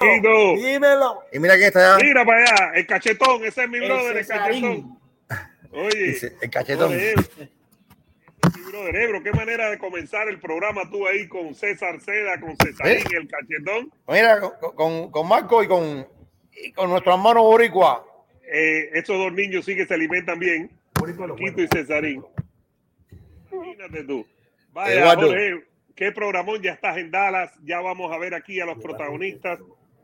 Dímelo. Y mira quién está allá. Mira para allá, el cachetón, ese es mi brother, el cachetón. Oye, el cachetón. mi brother Ebro, qué manera de comenzar el programa tú ahí con César Seda, con Cesarín, ¿Eh? el cachetón. Mira, con, con, Marco y con, y con nuestro hermano Boricua. Eh, estos dos niños sí que se alimentan bien. Quito y Cesarín. Imagínate tú. Vaya, Jorge, qué programón, ya estás en Dallas, ya vamos a ver aquí a los protagonistas.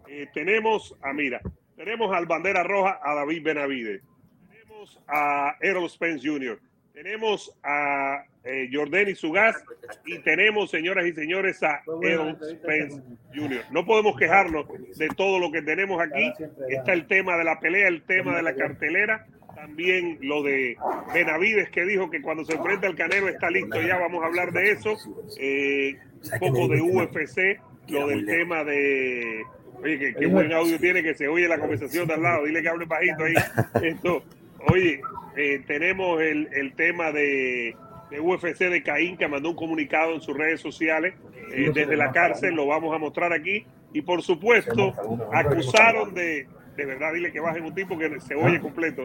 Eh, tenemos a, mira, tenemos al Bandera Roja, a David Benavides. Tenemos a Errol Spence Jr. Tenemos a eh, Jordani Sugas y tenemos, señoras y señores, a Errol Spence Jr. No podemos quejarnos de todo lo que tenemos aquí. Está el tema de la pelea, el tema de la cartelera también lo de Benavides que dijo que cuando se enfrenta al Canelo está listo, ya vamos a hablar de eso. Eh, un poco de UFC, lo del tema de... Oye, qué, buen audio tiene que se oye la conversación de al lado, dile que hable bajito ahí. Esto, oye, eh, tenemos el, el tema de, de, UFC de Caín que mandó un comunicado en sus redes sociales. Eh, desde la cárcel, lo vamos a mostrar aquí. Y por supuesto, acusaron de, de verdad dile que bajen un tipo que se oye completo.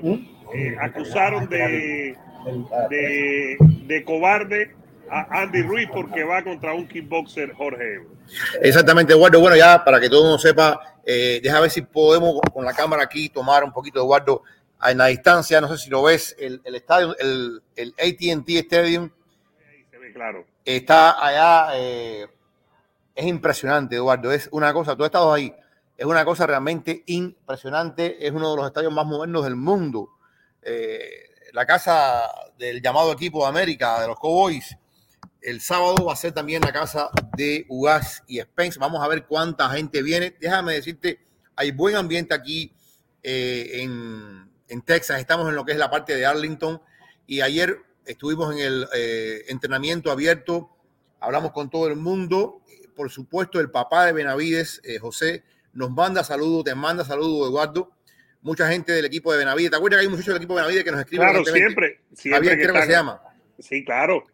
Eh, acusaron de, de, de, cobarde a Andy Ruiz porque va contra un kickboxer Jorge Exactamente, Eduardo. Bueno, ya para que todo mundo sepa, eh, deja ver si podemos con la cámara aquí tomar un poquito, Eduardo, en la distancia. No sé si lo ves, el, el estadio, el, el ATT Stadium. se ve claro. Está allá. Eh, es impresionante, Eduardo. Es una cosa, tú has estado ahí es una cosa realmente impresionante. Es uno de los estadios más modernos del mundo. Eh, la casa del llamado equipo de América, de los Cowboys, el sábado va a ser también la casa de Ugas y Spence. Vamos a ver cuánta gente viene. Déjame decirte, hay buen ambiente aquí eh, en, Texas. Estamos en lo que es la parte de Arlington y ayer estuvimos en el eh, entrenamiento abierto. Hablamos con todo el mundo. Por supuesto, el papá de Benavides, José, nos manda saludos, te manda saludos, Eduardo. Mucha gente del equipo de Benavides. ¿Te acuerdas que hay muchachos del equipo de Benavides que nos escriben? Claro, siempre. siempre creo que se llama. Sí, claro.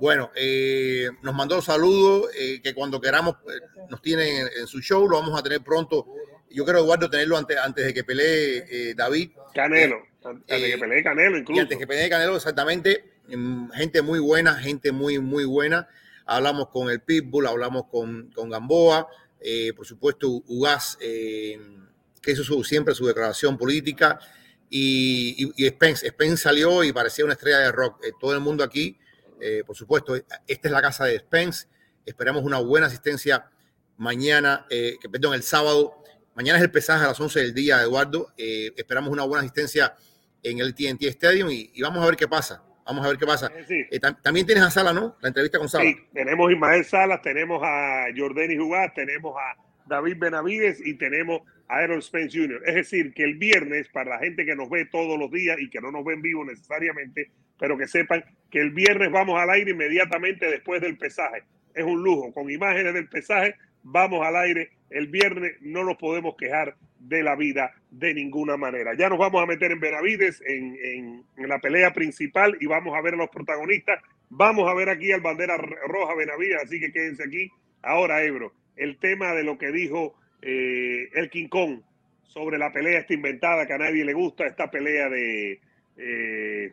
Bueno, eh, nos mandó saludos eh, que cuando queramos eh, nos tienen en, su show, lo vamos a tener pronto. Yo quiero, Eduardo, tenerlo antes, antes de que pelee David. Canelo, antes de que pelee Canelo incluso. antes de que pelee Canelo, exactamente. Mm, gente muy buena, gente muy, muy buena. Hablamos con el Pitbull, hablamos con, con Gamboa, eh, por supuesto, Ugas, eh, que hizo siempre su declaración política, y, Spence, Spence salió y parecía una estrella de rock. Eh, todo el mundo aquí, por supuesto, esta es la casa de Spence. Esperamos una buena asistencia mañana, que, perdón, el sábado. Mañana es el pesaje a las 11 del día, Eduardo. esperamos una buena asistencia en el TNT Stadium y, y vamos a ver qué pasa. Vamos a ver qué pasa. Eh, también tienes a Sala, ¿no? La entrevista con Sala. Sí, tenemos a Ismael Salas, tenemos a Jordani Jugás, tenemos a David Benavides y tenemos a Aaron Spence Jr. Es decir, que el viernes, para la gente que nos ve todos los días y que no nos ven vivo necesariamente, pero que sepan que el viernes vamos al aire inmediatamente después del pesaje. Es un lujo, con imágenes del pesaje, vamos al aire el viernes, no nos podemos quejar de la vida de ninguna manera. Ya nos vamos a meter en Benavides, en, la pelea principal y vamos a ver a los protagonistas. Vamos a ver aquí al bandera roja Benavides, así que quédense aquí. Ahora, Ebro, el tema de lo que dijo eh, el King Kong sobre la pelea esta inventada que a nadie le gusta, esta pelea de, eh,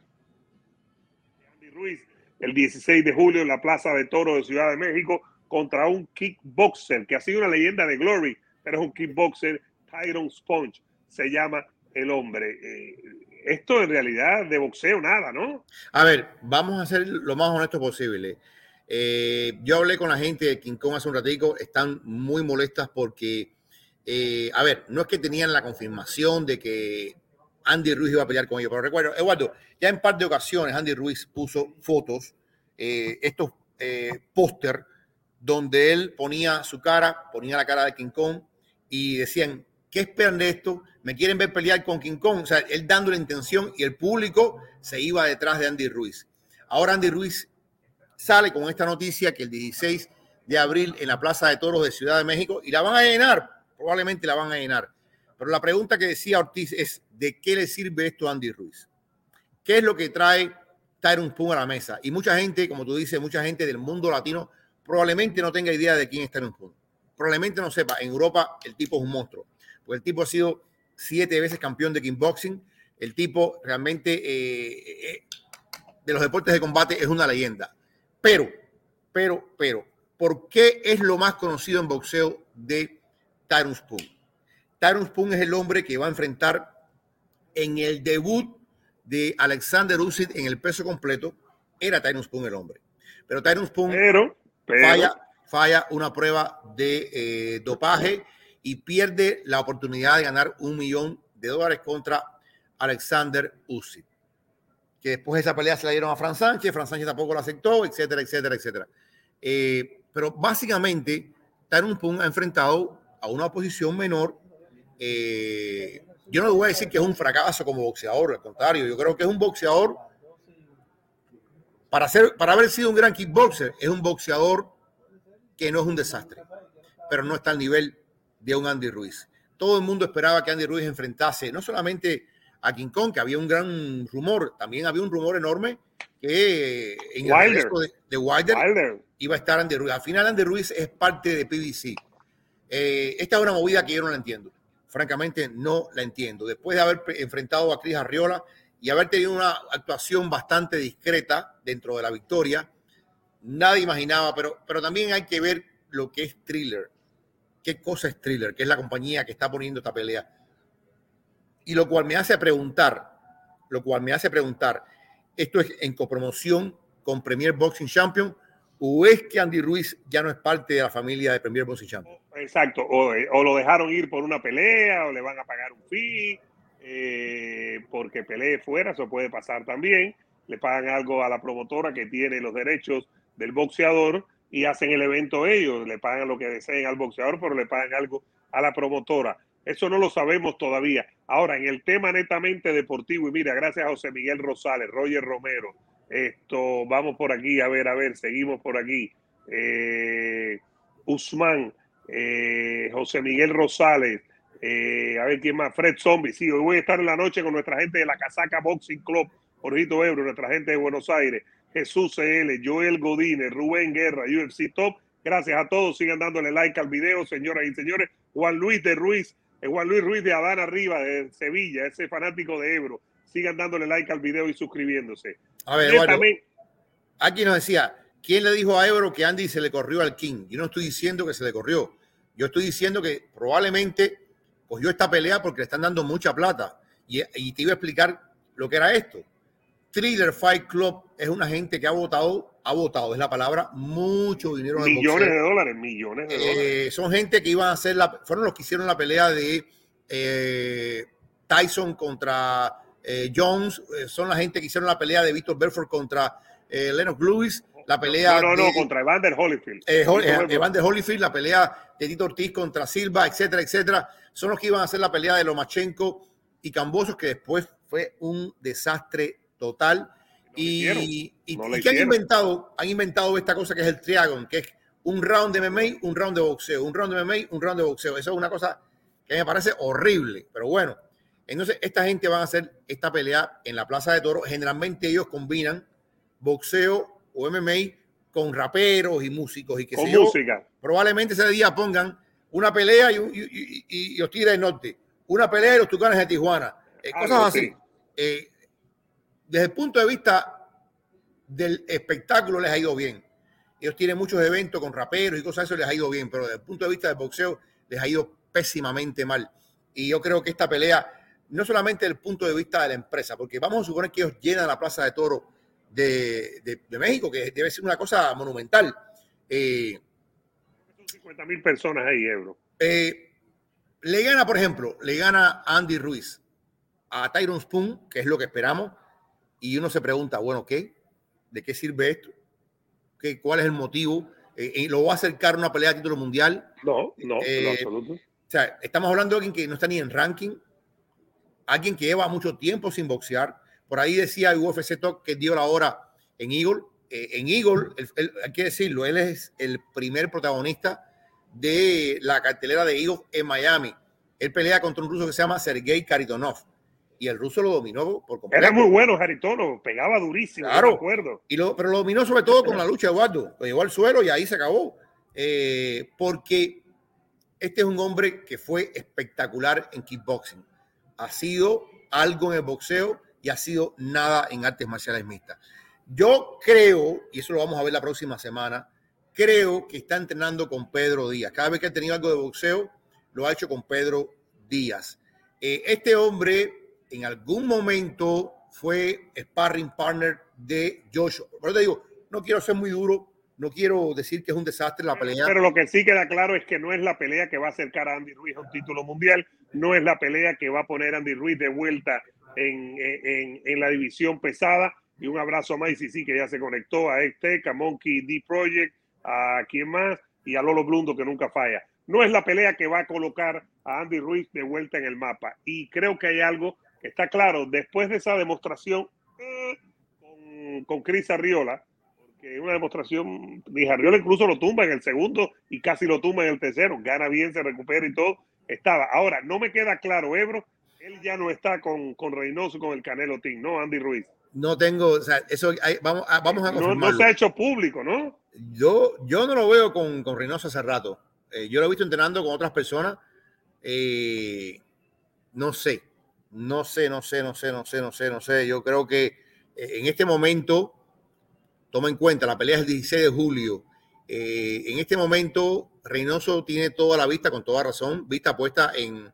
Ruiz el 16 de julio en la Plaza de Toro de Ciudad de México contra un kickboxer que ha sido una leyenda de Glory, pero es un kickboxer Tyron Sponge se llama el hombre. Eh, esto en realidad de boxeo nada, ¿no? A ver, vamos a ser lo más honesto posible. Eh, yo hablé con la gente de King Kong hace un ratico, están muy molestas porque, eh, a ver, no es que tenían la confirmación de que Andy Ruiz iba a pelear con ellos, pero recuerdo, Eduardo, ya en par de ocasiones Andy Ruiz puso fotos, estos póster donde él ponía su cara, ponía la cara de King Kong y decían, ¿Qué esperan de esto? ¿Me quieren ver pelear con King Kong? O sea, él dando la intención y el público se iba detrás de Andy Ruiz. Ahora Andy Ruiz sale con esta noticia que el 16 de abril en la Plaza de Toros de Ciudad de México y la van a llenar, probablemente la van a llenar. Pero la pregunta que decía Ortiz es, ¿de qué le sirve esto a Andy Ruiz? ¿Qué es lo que trae Tyron Spong a la mesa? Y mucha gente, como tú dices, mucha gente del mundo latino probablemente no tenga idea de quién es Tyron Spong. probablemente no sepa, en Europa el tipo es un monstruo. Porque el tipo ha sido siete veces campeón de kickboxing. El tipo realmente eh, eh, de los deportes de combate es una leyenda. Pero, pero, pero, ¿por qué es lo más conocido en boxeo de Tyrone Spoon? Tyrone Spoon es el hombre que va a enfrentar en el debut de Alexander Usyk en el peso completo. Era Tyrone Spoon el hombre. Pero Tyrone Spoon Falla, falla, una prueba de eh, dopaje y pierde la oportunidad de ganar un millón de dólares contra Alexander Usyk. Que después de esa pelea se la dieron a Fran Sánchez, Fran Sánchez tampoco lo aceptó, etcétera, etcétera, etcétera. Eh, pero básicamente, Tyrone Pung ha enfrentado a una oposición menor. Eh, yo no le voy a decir que es un fracaso como boxeador, al contrario, yo creo que es un boxeador, para, ser, para haber sido un gran kickboxer, es un boxeador que no es un desastre, pero no está al nivel de un Andy Ruiz. Todo el mundo esperaba que Andy Ruiz enfrentase no solamente a King Kong, que había un gran rumor, también había un rumor enorme que en el resto de, Wilder, iba a estar Andy Ruiz. Al final Andy Ruiz es parte de PBC. Eh, esta es una movida que yo no la entiendo. Francamente no la entiendo. Después de haber enfrentado a Cris Arriola y haber tenido una actuación bastante discreta dentro de la victoria, nadie imaginaba, pero, pero también hay que ver lo que es Thriller qué cosa es Thriller, que es la compañía que está poniendo esta pelea. Y lo cual me hace preguntar, lo cual me hace preguntar, ¿esto es en copromoción con Premier Boxing Champion o es que Andy Ruiz ya no es parte de la familia de Premier Boxing Champion? Exacto, o, lo dejaron ir por una pelea o le van a pagar un fee eh, porque pelee fuera, eso puede pasar también. Le pagan algo a la promotora que tiene los derechos del boxeador y hacen el evento ellos, le pagan lo que deseen al boxeador, pero le pagan algo a la promotora. Eso no lo sabemos todavía. Ahora, en el tema netamente deportivo, y mira, gracias a José Miguel Rosales, Roger Romero, esto, vamos por aquí, a ver, a ver, seguimos por aquí. Eh, Usman, eh, José Miguel Rosales, eh, a ver quién más, Fred Zombie. Sí, hoy voy a estar en la noche con nuestra gente de la Casaca Boxing Club, Jorgito Ebro, nuestra gente de Buenos Aires. Jesús CL, Joel Godínez, Rubén Guerra, UFC Top. Gracias a todos. Sigan dándole like al video, señoras y señores. Juan Luis de Ruiz, eh, Juan Luis Ruiz de Adán Arriba, de Sevilla, ese fanático de Ebro. Sigan dándole like al video y suscribiéndose. A ver, aquí nos decía, ¿quién le dijo a Ebro que Andy se le corrió al King? Yo no estoy diciendo que se le corrió. Yo estoy diciendo que probablemente cogió esta pelea porque le están dando mucha plata. Y, y te iba a explicar lo que era esto. Thriller Fight Club es una gente que ha votado, ha votado, es la palabra, mucho dinero. Millones de dólares, millones de dólares. Eh, son gente que iban a hacer la, fueron los que hicieron la pelea de eh, Tyson contra eh, Jones, son la gente que hicieron la pelea de Victor Belfort contra Lennox Lewis, la pelea. No, no, no, contra Evander Holyfield. Evander Holyfield, la pelea de Tito Ortiz contra Silva, etcétera, etcétera. Son los que iban a hacer la pelea de Lomachenko y Cambosos, que después fue un desastre total. y, que han inventado, han inventado esta cosa que es el triagon, que es un round de MMA, un round de boxeo, un round de MMA, un round de boxeo. Eso es una cosa que me parece horrible, pero bueno. Entonces, esta gente va a hacer esta pelea en la Plaza de Toro. Generalmente ellos combinan boxeo o MMA con raperos y músicos y que con música. Probablemente ese día pongan una pelea y, y, y, los Tigres del Norte, una pelea y los Tucanes de Tijuana, eh, cosas así. Eh, desde el punto de vista del espectáculo les ha ido bien. Ellos tienen muchos eventos con raperos y cosas, eso les ha ido bien, pero desde el punto de vista del boxeo les ha ido pésimamente mal. Y yo creo que esta pelea, no solamente desde el punto de vista de la empresa, porque vamos a suponer que ellos llenan la Plaza de Toro de, México, que debe ser una cosa monumental. Eh, 50 mil personas ahí, Ebro. Eh, le gana, por ejemplo, le gana Andy Ruiz a Tyron Spoon, que es lo que esperamos, y uno se pregunta, bueno, ¿qué? ¿De qué sirve esto? ¿Qué, ¿Cuál es el motivo? Eh, eh, ¿Lo va a acercar a una pelea de título mundial? No, no, eh, absoluto. O sea, estamos hablando de alguien que no está ni en ranking, alguien que lleva mucho tiempo sin boxear. Por ahí decía UFC Talk que dio la hora en Eagle. en Eagle, hay que decirlo, él es el primer protagonista de la cartelera de Eagle en Miami. Él pelea contra un ruso que se llama Sergei Karitonov y el ruso lo dominó por completo. Era muy bueno Jaritono, pegaba durísimo, claro. acuerdo. Y lo, pero lo dominó sobre todo con la lucha, Eduardo. Lo llevó al suelo y ahí se acabó. Eh, porque Este es un hombre que fue espectacular en kickboxing. Ha sido algo en el boxeo y ha sido nada en artes marciales mixtas. Yo creo, y eso lo vamos a ver la próxima semana, creo que está entrenando con Pedro Díaz. Cada vez que ha tenido algo de boxeo, lo ha hecho con Pedro Díaz. Eh, este hombre en algún momento fue sparring partner de Joshua. Pero te digo, no quiero ser muy duro, no quiero decir que es un desastre la pelea. Pero lo que sí queda claro es que no es la pelea que va a acercar a Andy Ruiz a un título mundial, no es la pelea que va a poner a Andy Ruiz de vuelta en, en, la división pesada. Y un abrazo a Macy, sí, que ya se conectó a este, a Monkey D Project, a quien más, y a Lolo Blundo, que nunca falla. No es la pelea que va a colocar a Andy Ruiz de vuelta en el mapa. Y creo que hay algo que está claro, después de esa demostración eh, con, con Cris Arriola, porque una demostración, ni Arriola incluso lo tumba en el segundo y casi lo tumba en el tercero, gana bien, se recupera y todo, estaba. Ahora, no me queda claro, Ebro, él ya no está con, con Reynoso, con el Canelo Team, ¿no? Andy Ruiz. No tengo, o sea, eso vamos, a, vamos a no, no, se ha hecho público, ¿no? Yo, yo no lo veo con, con Reynoso hace rato. Eh, yo lo he visto entrenando con otras personas. Eh, no sé, no sé, no sé, no sé, no sé, no sé, no sé. Yo creo que eh, en este momento, toma en cuenta, la pelea es el 16 de julio. en este momento, Reynoso tiene toda la vista, con toda razón, vista puesta en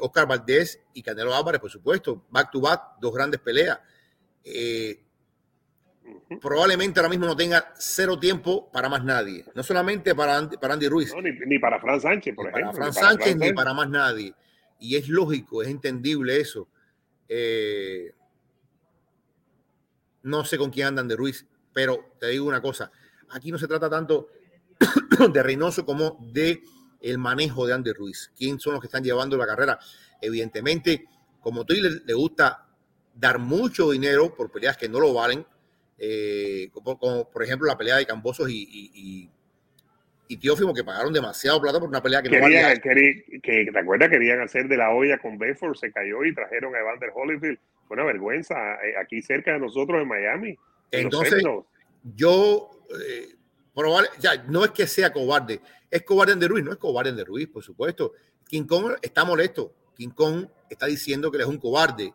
Oscar Valdés y Canelo Álvarez, por supuesto. Back to back, dos grandes peleas. Eh, probablemente ahora mismo no tenga cero tiempo para más nadie. No solamente para Andy, para Andy Ruiz. ni, para Fran Sánchez, por ejemplo. Para Fran Sánchez, ni para más nadie. Y es lógico, es entendible eso. Eh, no sé con quién andan de Ruiz, pero te digo una cosa. Aquí no se trata tanto de Reynoso como de el manejo de Andy Ruiz. ¿Quién son los que están llevando la carrera? Evidentemente, como tú le, le gusta dar mucho dinero por peleas que no lo valen, eh, como, por ejemplo la pelea de Cambosos y, y, y, Teófimo, que pagaron demasiado plata por una pelea que no valía. que, ¿Te acuerdas? Querían hacer de la olla con Bedford, se cayó y trajeron a Evander Holyfield. Fue una vergüenza eh, aquí cerca de nosotros en Miami. Entonces, yo, eh, probable, ya, no es que sea cobarde, es cobarde de Ruiz, no es cobarde de Ruiz, por supuesto. King Kong está molesto. King Kong está diciendo que él es un cobarde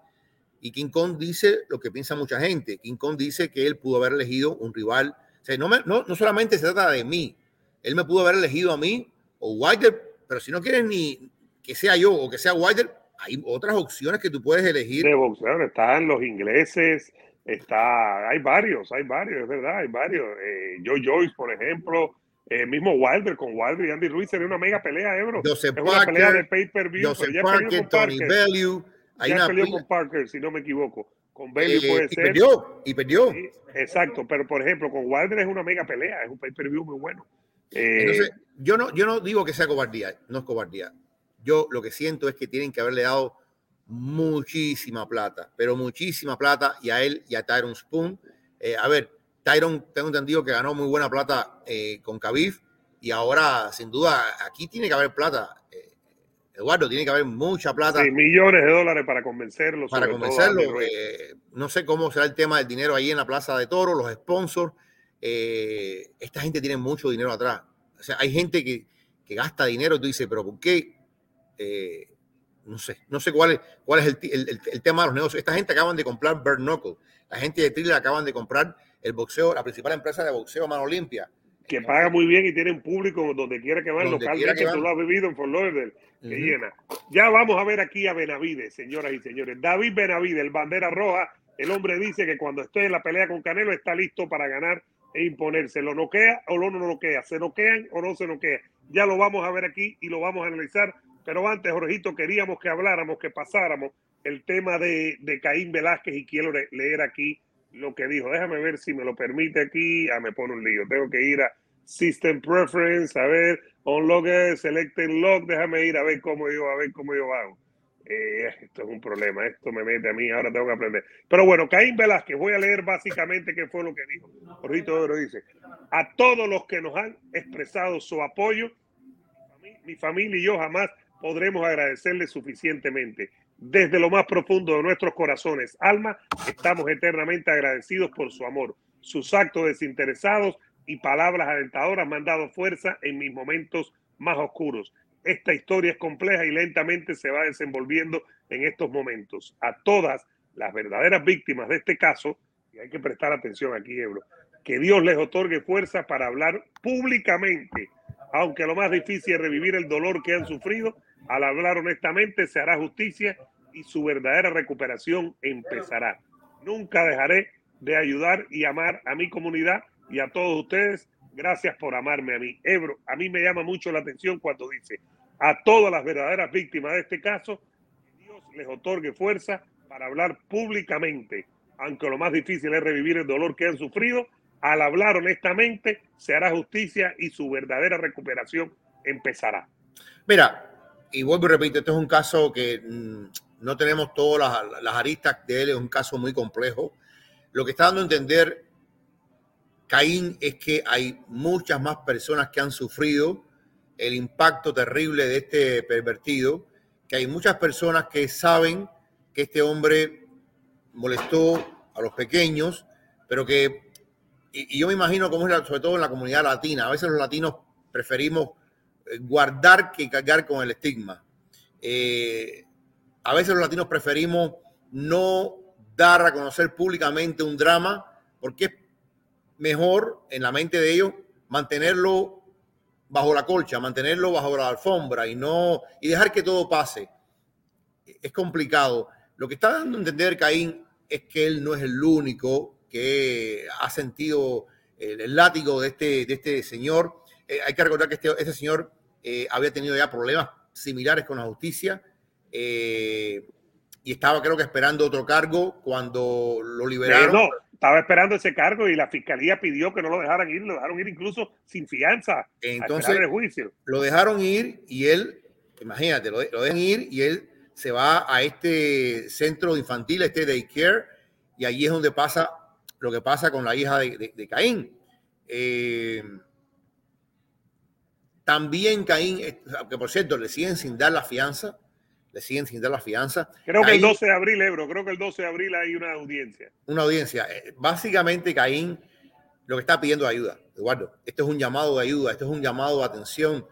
y King Kong dice lo que piensa mucha gente. King Kong dice que él pudo haber elegido un rival. O sea, no, no, no solamente se trata de mí. Él me pudo haber elegido a mí o Wilder, pero si no quieres ni que sea yo o que sea Wilder, hay otras opciones que tú puedes elegir. De boxeo están los ingleses, está, hay varios, hay varios, es verdad, hay varios. Eh, Joe Joyce, por ejemplo, eh, mismo Wilder con Wilder y Andy Ruiz sería una mega pelea, eh, bro. Joseph es una pelea de pay per view. Joseph Parker, Tony Bellew ya peleó con Parker, si no me equivoco. Con Bailey eh, puede y ser. Perdió, y perdió. exacto, pero por ejemplo, con Wilder es una mega pelea, es un pay-per-view muy bueno. Eh, Entonces, yo no, yo no digo que sea cobardía, no es cobardía. Yo lo que siento es que tienen que haberle dado muchísima plata, pero muchísima plata y a él y a Tyron Spoon. Eh, a ver, Tyron, tengo entendido que ganó muy buena plata con Khabib y ahora, sin duda, aquí tiene que haber plata. Eduardo, tiene que haber mucha plata. Sí, millones de dólares para convencerlo. Para convencerlo. Eh, no sé cómo será el tema del dinero ahí en la Plaza de Toro, los sponsors. Eh, esta gente tiene mucho dinero atrás. O sea, hay gente que, que gasta dinero y tú dices, pero ¿por qué? No sé, no sé cuál es, cuál es el, el, el, tema de los negocios. Esta gente acaban de comprar Bird Knuckle. La gente de Thriller acaban de comprar el boxeo, la principal empresa de boxeo mano limpia que paga muy bien y tiene un público donde quiera que vaya, localmente tú lo has vivido en Fort Lauderdale, que llena. Ya vamos a ver aquí a Benavides, señoras y señores. David Benavides, el bandera roja, el hombre dice que cuando esté en la pelea con Canelo está listo para ganar e imponerse. ¿Lo noquea o no lo noquea? ¿Se noquean o no se noquea? Ya lo vamos a ver aquí y lo vamos a analizar. Pero antes, Jorgito, queríamos que habláramos, que pasáramos el tema de, de Caín Velázquez y quiero leer aquí lo que dijo. Déjame ver si me lo permite aquí. Ah, me pone un lío. Tengo que ir a System Preference, a ver, Unlock, Select Lock. Déjame ir a ver cómo yo, a ver cómo yo hago. Eh, esto es un problema, esto me mete a mí, ahora tengo que aprender. Pero bueno, Caín Velázquez, voy a leer básicamente qué fue lo que dijo. Jorgito Oro dice, a todos los que nos han expresado su apoyo, mi familia y yo jamás podremos agradecerles suficientemente. Desde lo más profundo de nuestros corazones, alma, estamos eternamente agradecidos por su amor, sus actos desinteresados y palabras alentadoras me han dado fuerza en mis momentos más oscuros. esta historia es compleja y lentamente se va desenvolviendo en estos momentos. A todas las verdaderas víctimas de este caso, y hay que prestar atención aquí, Ebro, que Dios les otorgue fuerza para hablar públicamente, aunque lo más difícil es revivir el dolor que han sufrido, al hablar honestamente se hará justicia y su verdadera recuperación empezará. Nunca dejaré de ayudar y amar a mi comunidad y a todos ustedes. Gracias por amarme a mí. Ebro, a mí me llama mucho la atención cuando dice a todas las verdaderas víctimas de este caso, Dios les otorgue fuerza para hablar públicamente, aunque lo más difícil es revivir el dolor que han sufrido. Al hablar honestamente, se hará justicia y su verdadera recuperación empezará. Mira, y vuelvo y repito, este es un caso que mm, no tenemos todas las, aristas de él, es un caso muy complejo. Lo que está dando a entender Caín es que hay muchas más personas que han sufrido el impacto terrible de este pervertido, que hay muchas personas que saben que este hombre molestó a los pequeños, pero que, y, yo me imagino cómo es sobre todo en la comunidad latina, a veces los latinos preferimos guardar que cargar con el estigma. Eh, a veces los latinos preferimos no dar a conocer públicamente un drama porque es mejor en la mente de ellos mantenerlo bajo la colcha, mantenerlo bajo la alfombra y no y dejar que todo pase. Es complicado. Lo que está dando a entender Caín es que él no es el único que ha sentido el, látigo de este, de este señor. Eh, hay que recordar que este, este señor eh, había tenido ya problemas similares con la justicia eh, y estaba creo que esperando otro cargo cuando lo liberaron. No, estaba esperando ese cargo y la fiscalía pidió que no lo dejaran ir, lo dejaron ir incluso sin fianza. Entonces, juicio. lo dejaron ir y él, imagínate, lo, dejan ir y él se va a este centro infantil, este daycare, y allí es donde pasa lo que pasa con la hija de, Caín. Eh, también Caín, que por cierto le siguen sin dar la fianza, le siguen sin dar la fianza. Creo que el 12 de abril, Ebro, creo que el 12 de abril hay una audiencia. Una audiencia. Eh, básicamente Caín lo que está pidiendo es ayuda, Eduardo. Esto es un llamado de ayuda, esto es un llamado de atención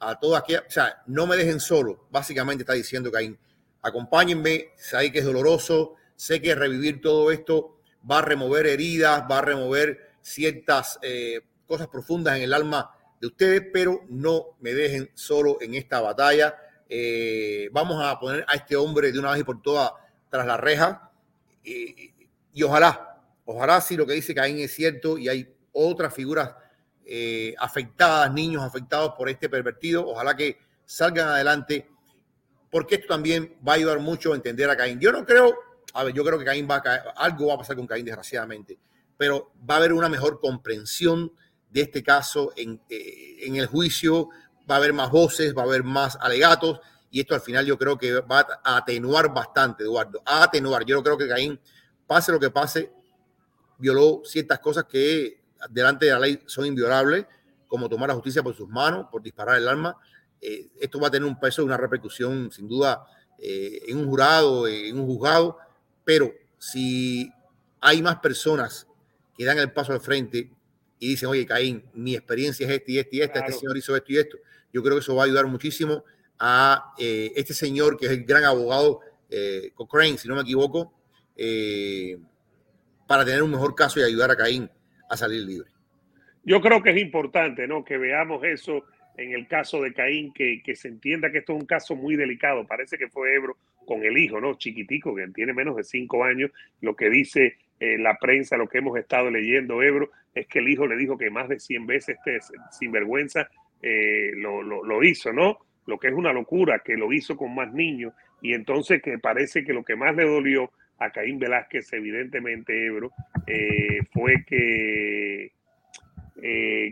a todas aquellas, o sea, no me dejen solo, básicamente está diciendo Caín. Acompáñenme, sé que es doloroso, sé que revivir todo esto va a remover heridas, va a remover ciertas eh, cosas profundas en el alma de ustedes, pero no me dejen solo en esta batalla. Eh, vamos a poner a este hombre de una vez y por todas tras la reja y, ojalá, ojalá si lo que dice Caín es cierto y hay otras figuras eh, afectadas, niños afectados por este pervertido, ojalá que salgan adelante porque esto también va a ayudar mucho a entender a Caín. Yo no creo, a ver, yo creo que Caín va a caer, algo va a pasar con Caín desgraciadamente, pero va a haber una mejor comprensión de este caso en, eh, en el juicio, va a haber más voces, va a haber más alegatos y esto al final yo creo que va a atenuar bastante, Eduardo, a atenuar. Yo creo que Caín, pase lo que pase, violó ciertas cosas que delante de la ley son inviolables, como tomar la justicia por sus manos, por disparar el arma. Eh, esto va a tener un peso una repercusión sin duda eh, en un jurado, en un juzgado, pero si hay más personas que dan el paso al frente y dicen, oye, Caín, mi experiencia es esta y esta y esta, este señor hizo esto y esto. Yo creo que eso va a ayudar muchísimo a eh, este señor que es el gran abogado eh, Cochrane, si no me equivoco, eh, para tener un mejor caso y ayudar a Caín a salir libre. Yo creo que es importante, ¿no? Que veamos eso en el caso de Caín, que, que se entienda que esto es un caso muy delicado. Parece que fue Ebro con el hijo, ¿no? Chiquitico, que tiene menos de cinco años. Lo que dice eh, la prensa, lo que hemos estado leyendo, Ebro, es que el hijo le dijo que más de 100 veces este sinvergüenza eh, lo, lo, hizo, ¿no? Lo que es una locura, que lo hizo con más niños. Y entonces que parece que lo que más le dolió a Caín Velázquez, evidentemente, Ebro, eh, fue que,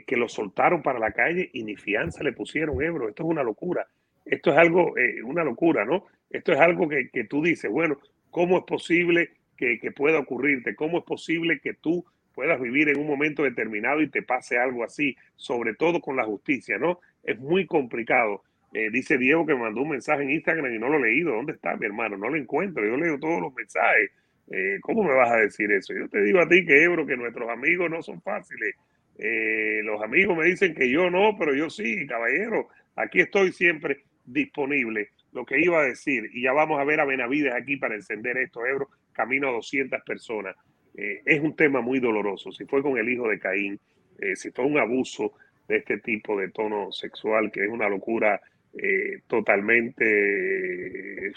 que lo soltaron para la calle y ni fianza le pusieron, Ebro. Esto es una locura. Esto es algo, una locura, ¿no? Esto es algo que, que tú dices, bueno, ¿cómo es posible que, pueda ocurrirte, cómo es posible que tú puedas vivir en un momento determinado y te pase algo así, sobre todo con la justicia, ¿no? Es muy complicado. Eh, dice Diego que me mandó un mensaje en Instagram y no lo he leído. ¿Dónde está mi hermano? No lo encuentro. Yo leo todos los mensajes. Eh, ¿Cómo me vas a decir eso? Yo te digo a ti que Ebro, que nuestros amigos no son fáciles. Eh, los amigos me dicen que yo no, pero yo sí, caballero. Aquí estoy siempre disponible. Lo que iba a decir, y ya vamos a ver a Benavides aquí para encender estos euros, camino a 200 personas. Eh, es un tema muy doloroso. Si fue con el hijo de Caín, eh, si fue un abuso de este tipo de tono sexual, que es una locura eh, totalmente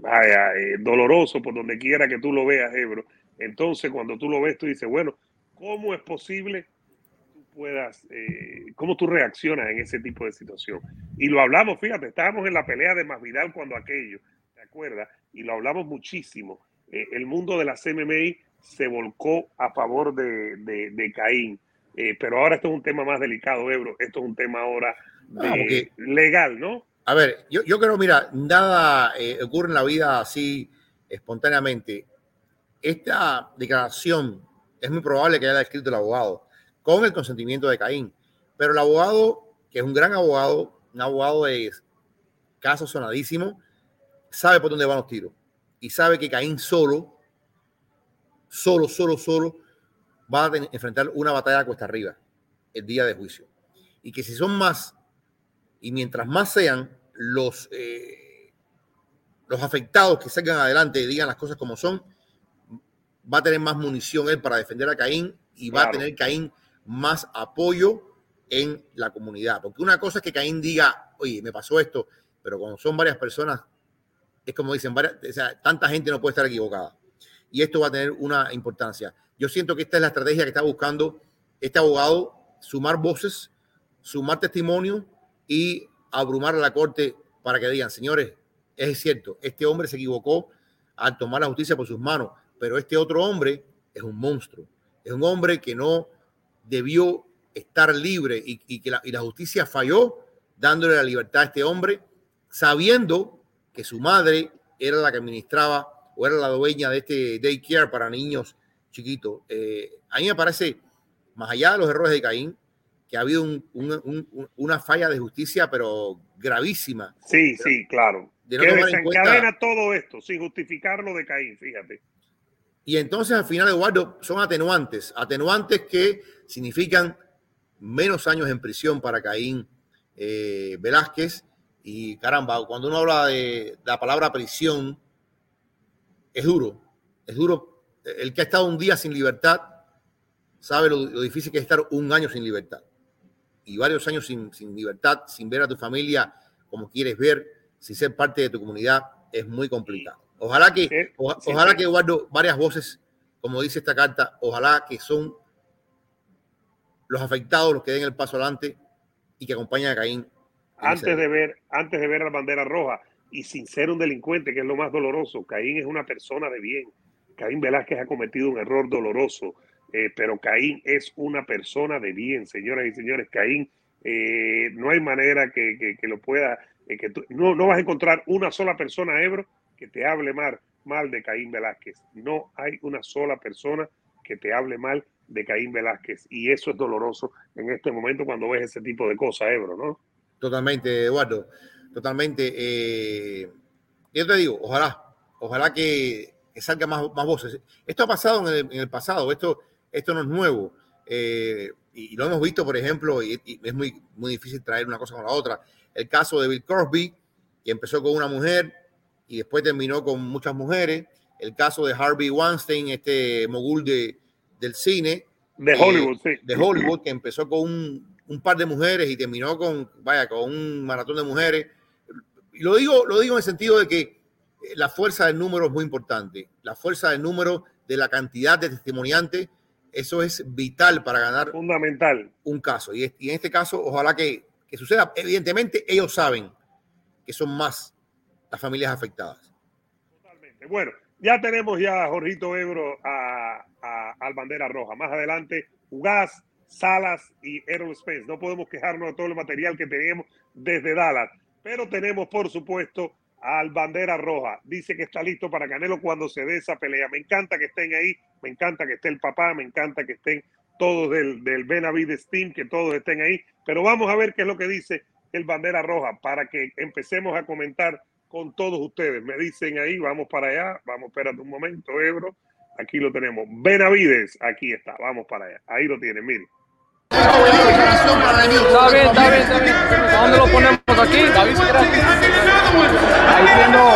vaya, doloroso por donde quiera que tú lo veas, Ebro. Entonces, cuando tú lo ves, tú dices, bueno, ¿cómo es posible tú puedas, cómo tú reaccionas en ese tipo de situación? Y lo hablamos, fíjate, estábamos en la pelea de Masvidal cuando aquello, ¿te acuerdas? Y lo hablamos muchísimo eh, el mundo de la CMMI se volcó a favor de, de, Caín. Eh, pero ahora esto es un tema más delicado, Ebro. Esto es un tema ahora legal, ¿no? A ver, yo, yo creo, mira, nada eh, ocurre en la vida así espontáneamente. Esta declaración es muy probable que haya escrito el abogado con el consentimiento de Caín. Pero el abogado, que es un gran abogado, un abogado de caso sonadísimo, sabe por dónde van los tiros y sabe que Caín solo, solo, solo, solo va a enfrentar una batalla cuesta arriba el día de juicio. Y que si son más, y mientras más sean los, eh, los afectados que salgan adelante y digan las cosas como son, va a tener más munición él para defender a Caín y va a tener Caín más apoyo en la comunidad. Porque una cosa es que Caín diga, oye, me pasó esto, pero cuando son varias personas es como dicen, tanta gente no puede estar equivocada. Y esto va a tener una importancia. Yo siento que esta es la estrategia que está buscando este abogado, sumar voces, sumar testimonio y abrumar a la corte para que digan, señores, es cierto, este hombre se equivocó al tomar la justicia por sus manos, pero este otro hombre es un monstruo, es un hombre que no debió estar libre y, que y la justicia falló dándole la libertad a este hombre, sabiendo que su madre era la que administraba o era la dueña de este daycare para niños chiquitos. Eh, a mí me parece, más allá de los errores de Caín, que ha habido una falla de justicia, pero gravísima. Sí, sí, claro. que desencadena todo esto, sin justificar lo de Caín, fíjate. Y entonces al final, Eduardo, son atenuantes, atenuantes que significan menos años en prisión para Caín eh, Velázquez y caramba, cuando uno habla de la palabra prisión, es duro, es duro. El que ha estado un día sin libertad sabe lo, difícil que es estar un año sin libertad. Y varios años sin, libertad, sin ver a tu familia como quieres ver, sin ser parte de tu comunidad, es muy complicado. Ojalá que, ojalá que guardo varias voces, como dice esta carta, ojalá que son los afectados los que den el paso adelante y que acompañen a Caín antes de ver, antes de ver la bandera roja y sin ser un delincuente, que es lo más doloroso. Caín es una persona de bien. Caín Velázquez ha cometido un error doloroso, eh, pero Caín es una persona de bien, señoras y señores. Caín, eh, no hay manera que, lo pueda, eh, que no, no vas a encontrar una sola persona, Ebro, que te hable mal, mal de Caín Velázquez. No hay una sola persona que te hable mal de Caín Velázquez. Y eso es doloroso en este momento cuando ves ese tipo de cosas, Ebro, ¿no? Totalmente, Eduardo. Totalmente. Eh, yo te digo, ojalá, ojalá que, salga más, más, voces. Esto ha pasado en el, pasado, esto, esto no es nuevo. Eh, y, lo hemos visto, por ejemplo, y, es muy, muy difícil traer una cosa con la otra. El caso de Bill Crosby, que empezó con una mujer y después terminó con muchas mujeres. El caso de Harvey Weinstein, este mogul de, del cine. De Hollywood, sí. De Hollywood, que empezó con un un par de mujeres y terminó con, vaya, con un maratón de mujeres. Lo digo, lo digo en el sentido de que eh, la fuerza del número es muy importante. La fuerza del número de la cantidad de testimoniantes, eso es vital para ganar Fundamental. un caso. Y, en este caso, ojalá que, suceda. Evidentemente, ellos saben que son más las familias afectadas. Totalmente. Bueno, ya tenemos ya a Jorgito Ebro a, al Bandera Roja. Más adelante, Ugaz Salas y Aerospace. No podemos quejarnos de todo el material que tenemos desde Dallas, pero tenemos, por supuesto, al Bandera Roja. Dice que está listo para Canelo cuando se dé esa pelea. Me encanta que estén ahí, me encanta que esté el papá, me encanta que estén todos del, del Benavides Team, que todos estén ahí. Pero vamos a ver qué es lo que dice el Bandera Roja para que empecemos a comentar con todos ustedes. Me dicen ahí, vamos para allá, vamos, espérate un momento, Ebro. Aquí lo tenemos. Benavides, aquí está, vamos para allá. Ahí lo tienen, miren. Está bien, está bien, está bien. ¿A dónde lo ponemos aquí? David, Ahí tengo.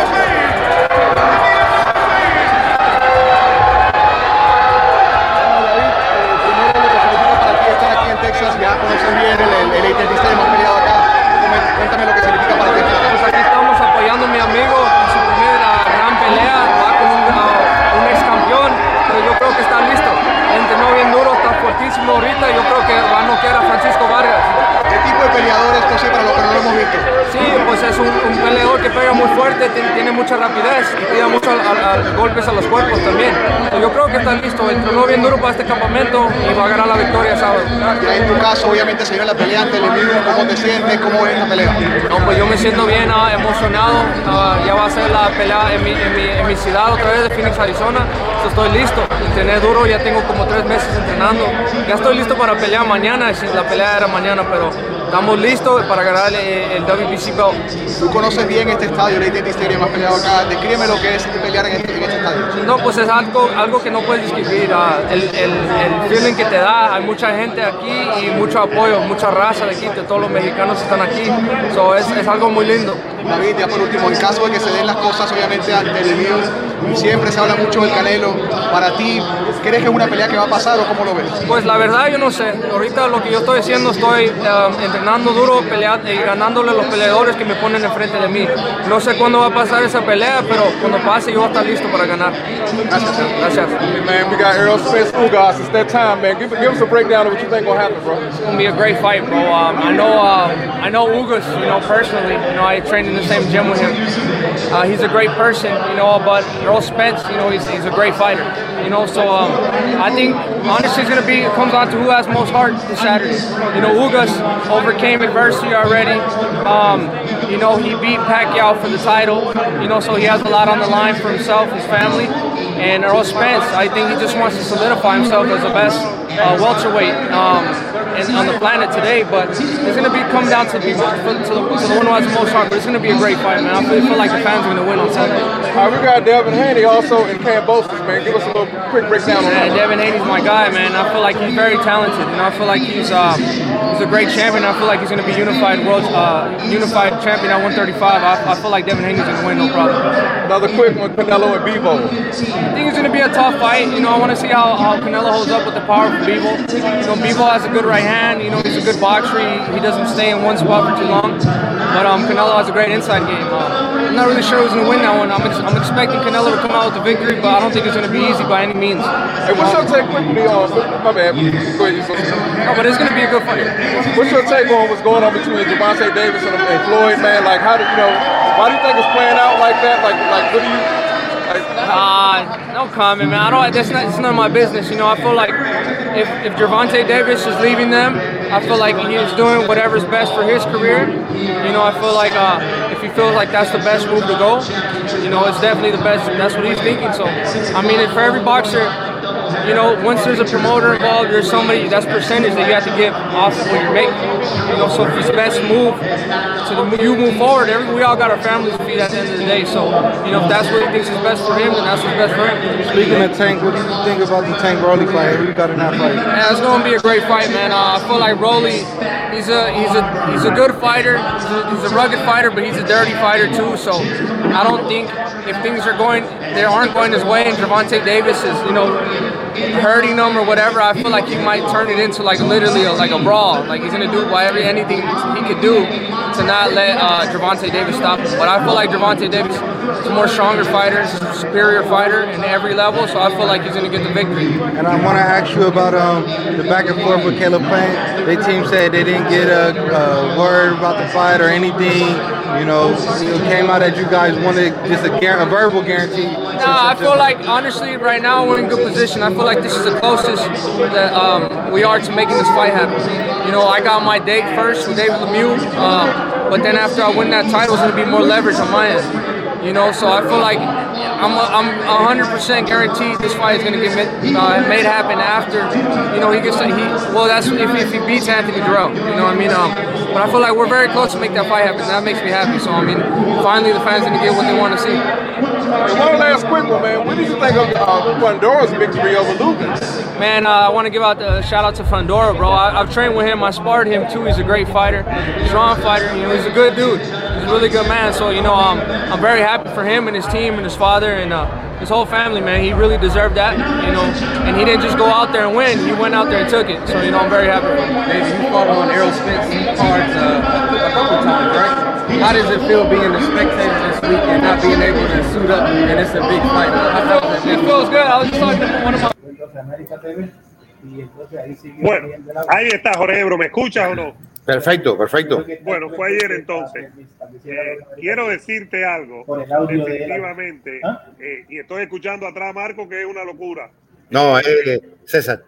ya conocen bien el, el, el AT&T Stadium, han peleado acá. Cuéntame lo que significa para ti. Pues aquí estamos apoyando a mi amigo en su primera gran pelea, va con un, uh, un ex campeón, pero yo creo que está listo. Entrenó bien duro, está fuertísimo ahorita, yo creo que va a noquear a Francisco Vargas. ¿Qué tipo de peleador es José para lo que no lo hemos visto? Sí, pues es un, un peleador que pega muy fuerte, tiene, tiene mucha rapidez y tira mucho al, al, al golpes a los cuerpos también. Entonces, yo creo que está listo, entrenó bien duro para este campamento y va a ganar la victoria sábado. En tu caso, obviamente, se viene la pelea ante el enemigo. ¿Cómo te sientes? ¿Cómo ves esta pelea? No, pues yo me siento bien ah, emocionado. Ah, ya va a ser la pelea en mi, en, mi, en mi ciudad otra vez de Phoenix, Arizona. Entonces, estoy listo. Entrené duro, ya tengo como tres meses entrenando. Ya estoy listo para pelear mañana, si la pelea era mañana, pero estamos listos para ganar el, WBC Belt. Tú conoces bien este estadio, el AT&T Stadium, has peleado acá. Descríbeme lo que es pelear en este, en este estadio. No, pues es algo, algo que no puedes describir. Uh, el, el, el, feeling que te da, hay mucha gente aquí y mucho apoyo, mucha raza de aquí, de todos los mexicanos están aquí. So, es, es algo muy lindo. David, ya por último, en caso de que se den las cosas, obviamente, ante el enemigo, siempre se habla mucho del Canelo. Para ti, ¿crees que es una pelea que va a pasar o cómo lo ves? Pues la verdad, yo no sé. Ahorita lo que yo estoy haciendo, estoy uh, entrenando duro peleando, y ganándole a los peleadores que me ponen enfrente de mí. No sé cuándo va a pasar esa pelea, pero cuando pase, yo voy a estar listo para ganar. Gracias. Gracias. Hey man, we got Errol Spence Ugas. It's that time, man. Give, give us a breakdown of what you think gonna happen, bro. It's gonna be a great fight, bro. Um, I know, uh, I know Ugas, you know, personally. You know, I trained in the same gym with him. Uh, he's a great person, you know, but Earl Spence, you know, he's, he's a great fighter. You know, so um, I think honestly it's gonna be it comes down to who has most heart this Saturday. You know, Ugas overcame adversity already. Um, you know, he beat Pacquiao for the title. You know, so he has a lot on the line for himself, his family. And Earl Spence, I think he just wants to solidify himself as the best uh, welterweight um, in, on the planet today. But it's going to be come down to, be, to, the, to the one who has the most heart. But it's going to be a great fight, man. I feel, feel like the fans are going to win on Sunday. All right, we got Devin Haney also in Cambosis, man. Give us a little quick breakdown on Man, that. Devin Haney's my guy, man. I feel like he's very talented, and I feel like he's uh, he's a great champion. I feel like he's going to be unified world uh, unified champion at 135. I, I feel like Devin Haney's going to win, no problem. Another quick one, Canelo and Bevo. I think it's going to be a tough fight. You know, I want to see how, how Canelo holds up with the power of Bevo. You know, Bevo has a good right hand. You know, he's a good boxer. He, he doesn't stay in one spot for too long. But um, Canelo has a great inside game. Uh, I'm not really sure who's going to win that one. I'm, ex- I'm expecting Canelo to come out with the victory, but I don't think it's going to be easy by any means. Hey, what's your take quickly on? My bad. Go ahead. you supposed to- No, but it's going to be a good fight. What's your take on what's going on between Javante Davis and, and Floyd, man? Like, how do you know? Why do you think it's playing out like that? Like, like, what do you? Like, Uh, no comment, man. I don't. That's not. It's none of my business. You know, I feel like if if Javante Davis is leaving them, I feel like he's doing whatever's best for his career. You know, I feel like uh, if he feels like that's the best move to go, you know, it's definitely the best. That's what he's thinking. So, I mean, for every boxer. You know, once there's a promoter involved, there's somebody that's percentage that you have to give off of what you're making. You know, so if it's best move to the you move forward, every, we all got our families to feed at the end of the day. So, you know, if that's what he thinks is best for him, then that's what's best for him. Speaking of Tank, what do you think about the Tank Broly fight? Who you got in that fight? Yeah, it's gonna be a great fight, man. Uh, I feel like Rolly, he's a he's a he's a good fighter. He's a, he's a rugged fighter, but he's a dirty fighter too. So I don't think if things are going they aren't going his way, and Javante Davis is you know hurting him or whatever, I feel like he might turn it into like literally a, like a brawl. Like he's gonna do whatever anything he could do to not let uh, Javante Davis stop him. But I feel like Javante Davis is a more stronger fighter, superior fighter in every level. So I feel like he's gonna get the victory. And I want to ask you about um, the back and forth with Caleb Plant. Their team said they didn't get a, a word about the fight or anything. You know, it came out that you guys wanted just a, guar- a verbal guarantee. Nah, I feel like honestly, right now we're in good position. I feel like this is the closest that um, we are to making this fight happen. You know, I got my date first with David Lemieux, uh, but then after I win that title, it's gonna be more leverage on my end. You know, so I feel like I'm I'm 100% guaranteed this fight is gonna get made, uh, made happen after. You know, he gets he well that's if, if he beats Anthony Durrell. You know what I mean? Um, but I feel like we're very close to make that fight happen. That makes me happy. So I mean, finally the fans are gonna get what they want to see. one last quick one, man. What did you think of uh, Fundora's victory over Lucas? Man, uh, I want to give out the shout out to Fundora, bro. I, have trained with him. I sparred him too. He's a great fighter, strong fighter. You know, he's a good dude. He's a really good man. So you know, um, I'm very happy for him and his team and his father and uh, his whole family, man. He really deserved that. You know, and he didn't just go out there and win. He went out there and took it. So you know, I'm very happy for him. Maybe you fought on Errol Spence cards uh, a couple times, right? How does it feel being a spectator this week and not being able to suit up and it's a big fight? It feels good. I was just talking to one of my Bueno, ahí está Jorge Ebro, ¿me escuchas o no? Perfecto, perfecto. Bueno, fue ayer entonces. Eh, quiero decirte algo, definitivamente, ¿Ah? eh, y estoy escuchando atrás a Marco que es una locura. No, eh, César.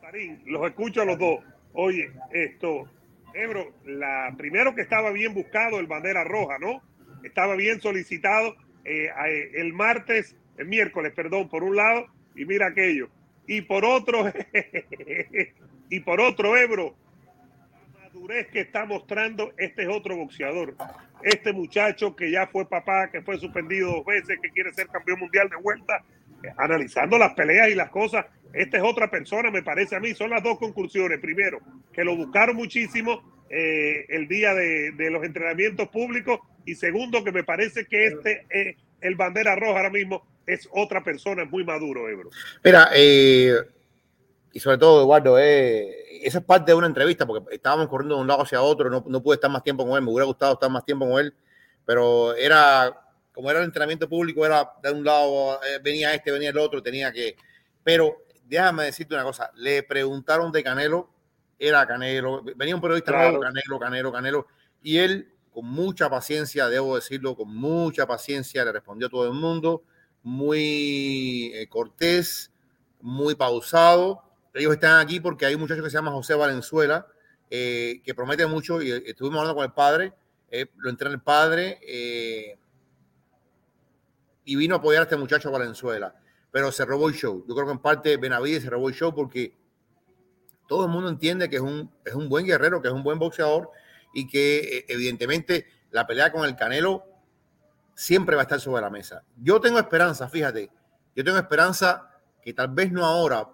Cesarín, los escucho a los dos. Oye, esto, Ebro, la, primero que estaba bien buscado el bandera roja, ¿no? Estaba bien solicitado eh, el martes, el miércoles, perdón, por un lado, y mira aquello. Y por otro, y por otro, Ebro, madurez que está mostrando este es otro boxeador. Este muchacho que ya fue papá, que fue suspendido dos veces, que quiere ser campeón mundial de vuelta, analizando las peleas y las cosas, esta es otra persona, me parece a mí. Son las dos conclusiones. Primero, que lo buscaron muchísimo eh, el día de, los entrenamientos públicos. Y segundo, que me parece que este, eh, el bandera roja ahora mismo, es otra persona, es muy maduro, Ebro. Mira, eh, y sobre todo, Eduardo, esa es parte de una entrevista, porque estábamos corriendo de un lado hacia otro, no, no pude estar más tiempo con él, me hubiera gustado estar más tiempo con él, pero era, como era el entrenamiento público, era de un lado, venía este, venía el otro, tenía que, pero déjame decirte una cosa, le preguntaron de Canelo, era Canelo, venía un periodista nuevo, Canelo, Canelo, Canelo, y él con mucha paciencia, debo decirlo, con mucha paciencia le respondió a todo el mundo, muy eh, cortés, muy pausado. Ellos están aquí porque hay un muchacho que se llama José Valenzuela, eh, que promete mucho, y eh, estuvimos hablando con el padre, lo entrena el padre, y vino a apoyar a este muchacho Valenzuela pero se robó el show. Yo creo que en parte Benavides se robó el show porque todo el mundo entiende que es un, es un buen guerrero, que es un buen boxeador y que eh, evidentemente la pelea con el Canelo siempre va a estar sobre la mesa. Yo tengo esperanza, fíjate, yo tengo esperanza que tal vez no ahora,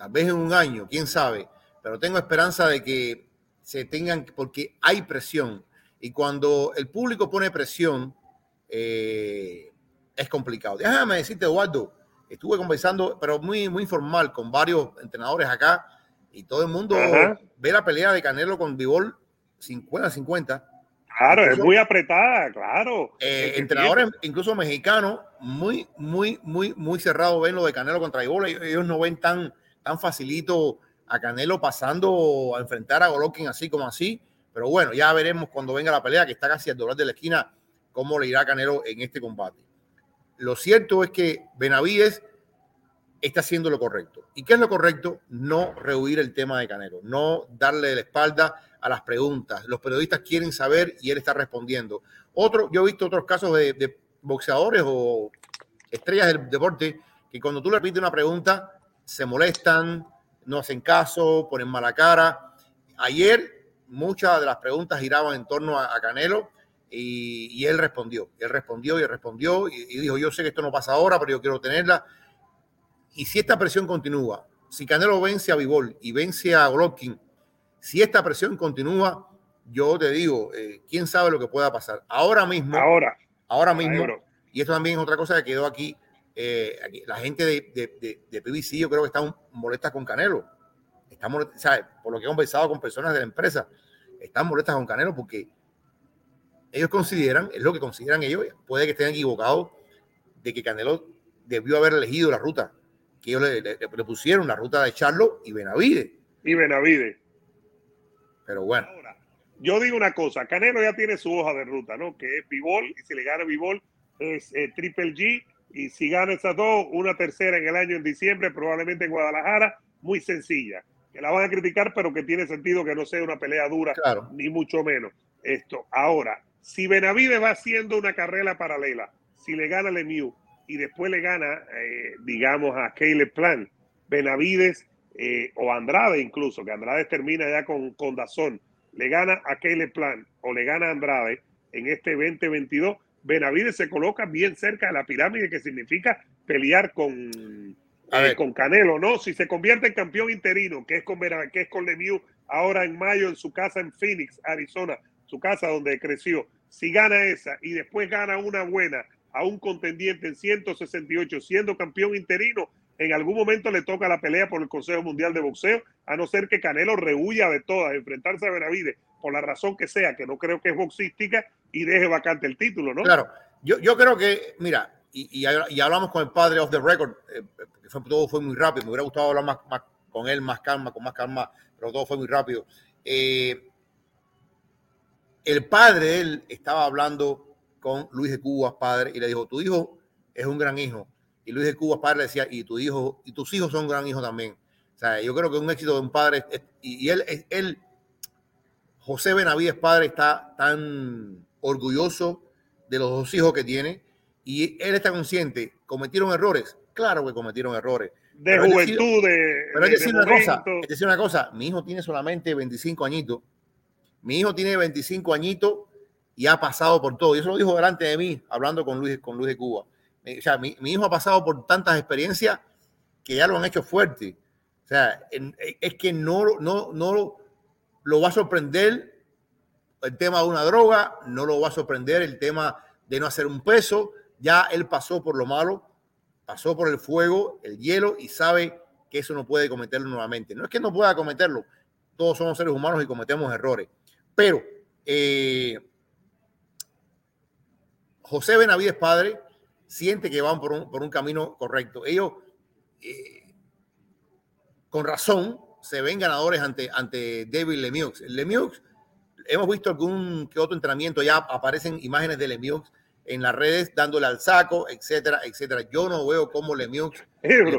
tal vez en un año, quién sabe, pero tengo esperanza de que se tengan, porque hay presión. Y cuando el público pone presión, eh, es complicado. Déjame decirte, Eduardo, estuve conversando, pero muy, muy informal, con varios entrenadores acá y todo el mundo ve la pelea de Canelo con Vivol 50-50. Claro, es muy apretada, claro. Eh, entrenadores, incluso mexicanos, muy, muy, muy, muy cerrados ven lo de Canelo contra Vivol. Ellos no ven tan, tan facilito a Canelo pasando a enfrentar a Golovkin así como así. Pero bueno, ya veremos cuando venga la pelea, que está casi al doblar de la esquina, cómo le irá a Canelo en este combate. Lo cierto es que Benavides está haciendo lo correcto. ¿Y qué es lo correcto? No rehuir el tema de Canelo, no darle la espalda a las preguntas. Los periodistas quieren saber y él está respondiendo. Otro, yo he visto otros casos de, boxeadores o estrellas del deporte que cuando tú le repites una pregunta se molestan, no hacen caso, ponen mala cara. Ayer muchas de las preguntas giraban en torno a Canelo y, él respondió, él respondió y respondió y, dijo, yo sé que esto no pasa ahora, pero yo quiero tenerla. Y si esta presión continúa, si Canelo vence a Vivol y vence a Golovkin, si esta presión continúa, yo te digo, eh, quién sabe lo que pueda pasar. Ahora mismo, ahora, ahora mismo, y esto también es otra cosa que quedó aquí, eh, la gente de, de, de, PBC yo creo que está molesta con Canelo. Están por lo que he conversado con personas de la empresa, están molestas con Canelo porque ellos consideran, es lo que consideran ellos, puede que estén equivocados de que Canelo debió haber elegido la ruta que ellos le, pusieron, la ruta de Charlo y Benavide. Y Benavide. Pero bueno. Ahora, yo digo una cosa, Canelo ya tiene su hoja de ruta, ¿no? Que es Bivol, y si le gana Bivol es eh, Triple G, y si gana esas dos, una tercera en el año en diciembre, probablemente en Guadalajara, muy sencilla. Que la van a criticar, pero que tiene sentido que no sea una pelea dura, ni mucho menos. Esto. Ahora, si Benavides va haciendo una carrera paralela, si le gana Lemieux y después le gana, eh, digamos, a Caleb Plan, Benavides eh, o Andrade incluso, que Andrade termina ya con, con Dazón, le gana a Caleb Plan o le gana a Andrade en este 2022, Benavides se coloca bien cerca de la pirámide, que significa pelear con, eh, con Canelo, ¿no? Si se convierte en campeón interino, que es con, que es con Lemieux ahora en mayo en su casa en Phoenix, Arizona, su casa donde creció, si gana esa y después gana una buena a un contendiente en 168 siendo campeón interino, en algún momento le toca la pelea por el Consejo Mundial de Boxeo, a no ser que Canelo rehuya de todas, enfrentarse a Benavides, por la razón que sea, que no creo que es boxística, y deje vacante el título, ¿no? Claro, yo, yo creo que, mira, y, y, hablamos con el padre of the record, eh, fue, todo fue muy rápido, me hubiera gustado hablar más, con él, más calma, con más calma, pero todo fue muy rápido. Eh, el padre, él estaba hablando con Luis de Cuba, padre, y le dijo, tu hijo es un gran hijo y Luis de Cuba, padre, decía, y tu hijo, y tus hijos son gran hijos también. O sea, yo creo que un éxito de un padre, y, él, él, José Benavides, padre, está tan orgulloso de los dos hijos que tiene, y él está consciente, cometieron errores, claro que cometieron errores. De juventud, de. Pero es decir, una cosa, es decir una cosa, mi hijo tiene solamente 25 añitos, mi hijo tiene 25 añitos y ha pasado por todo. Y eso lo dijo delante de mí, hablando con Luis, con Luis de Cuba. Eh, o sea, mi, hijo ha pasado por tantas experiencias que ya lo han hecho fuerte. O sea, eh, es que no, no, no lo va a sorprender el tema de una droga, no lo va a sorprender el tema de no hacer un peso. Ya él pasó por lo malo, pasó por el fuego, el hielo y sabe que eso no puede cometerlo nuevamente. No es que no pueda cometerlo, todos somos seres humanos y cometemos errores. Pero eh, José Benavides padre siente que van por un, por un camino correcto. Ellos, eh, con razón, se ven ganadores ante, ante David Lemieux. Lemieux, hemos visto algún que otro entrenamiento, ya aparecen imágenes de Lemieux en las redes dándole al saco, etcétera, etcétera. Yo no veo cómo Lemieux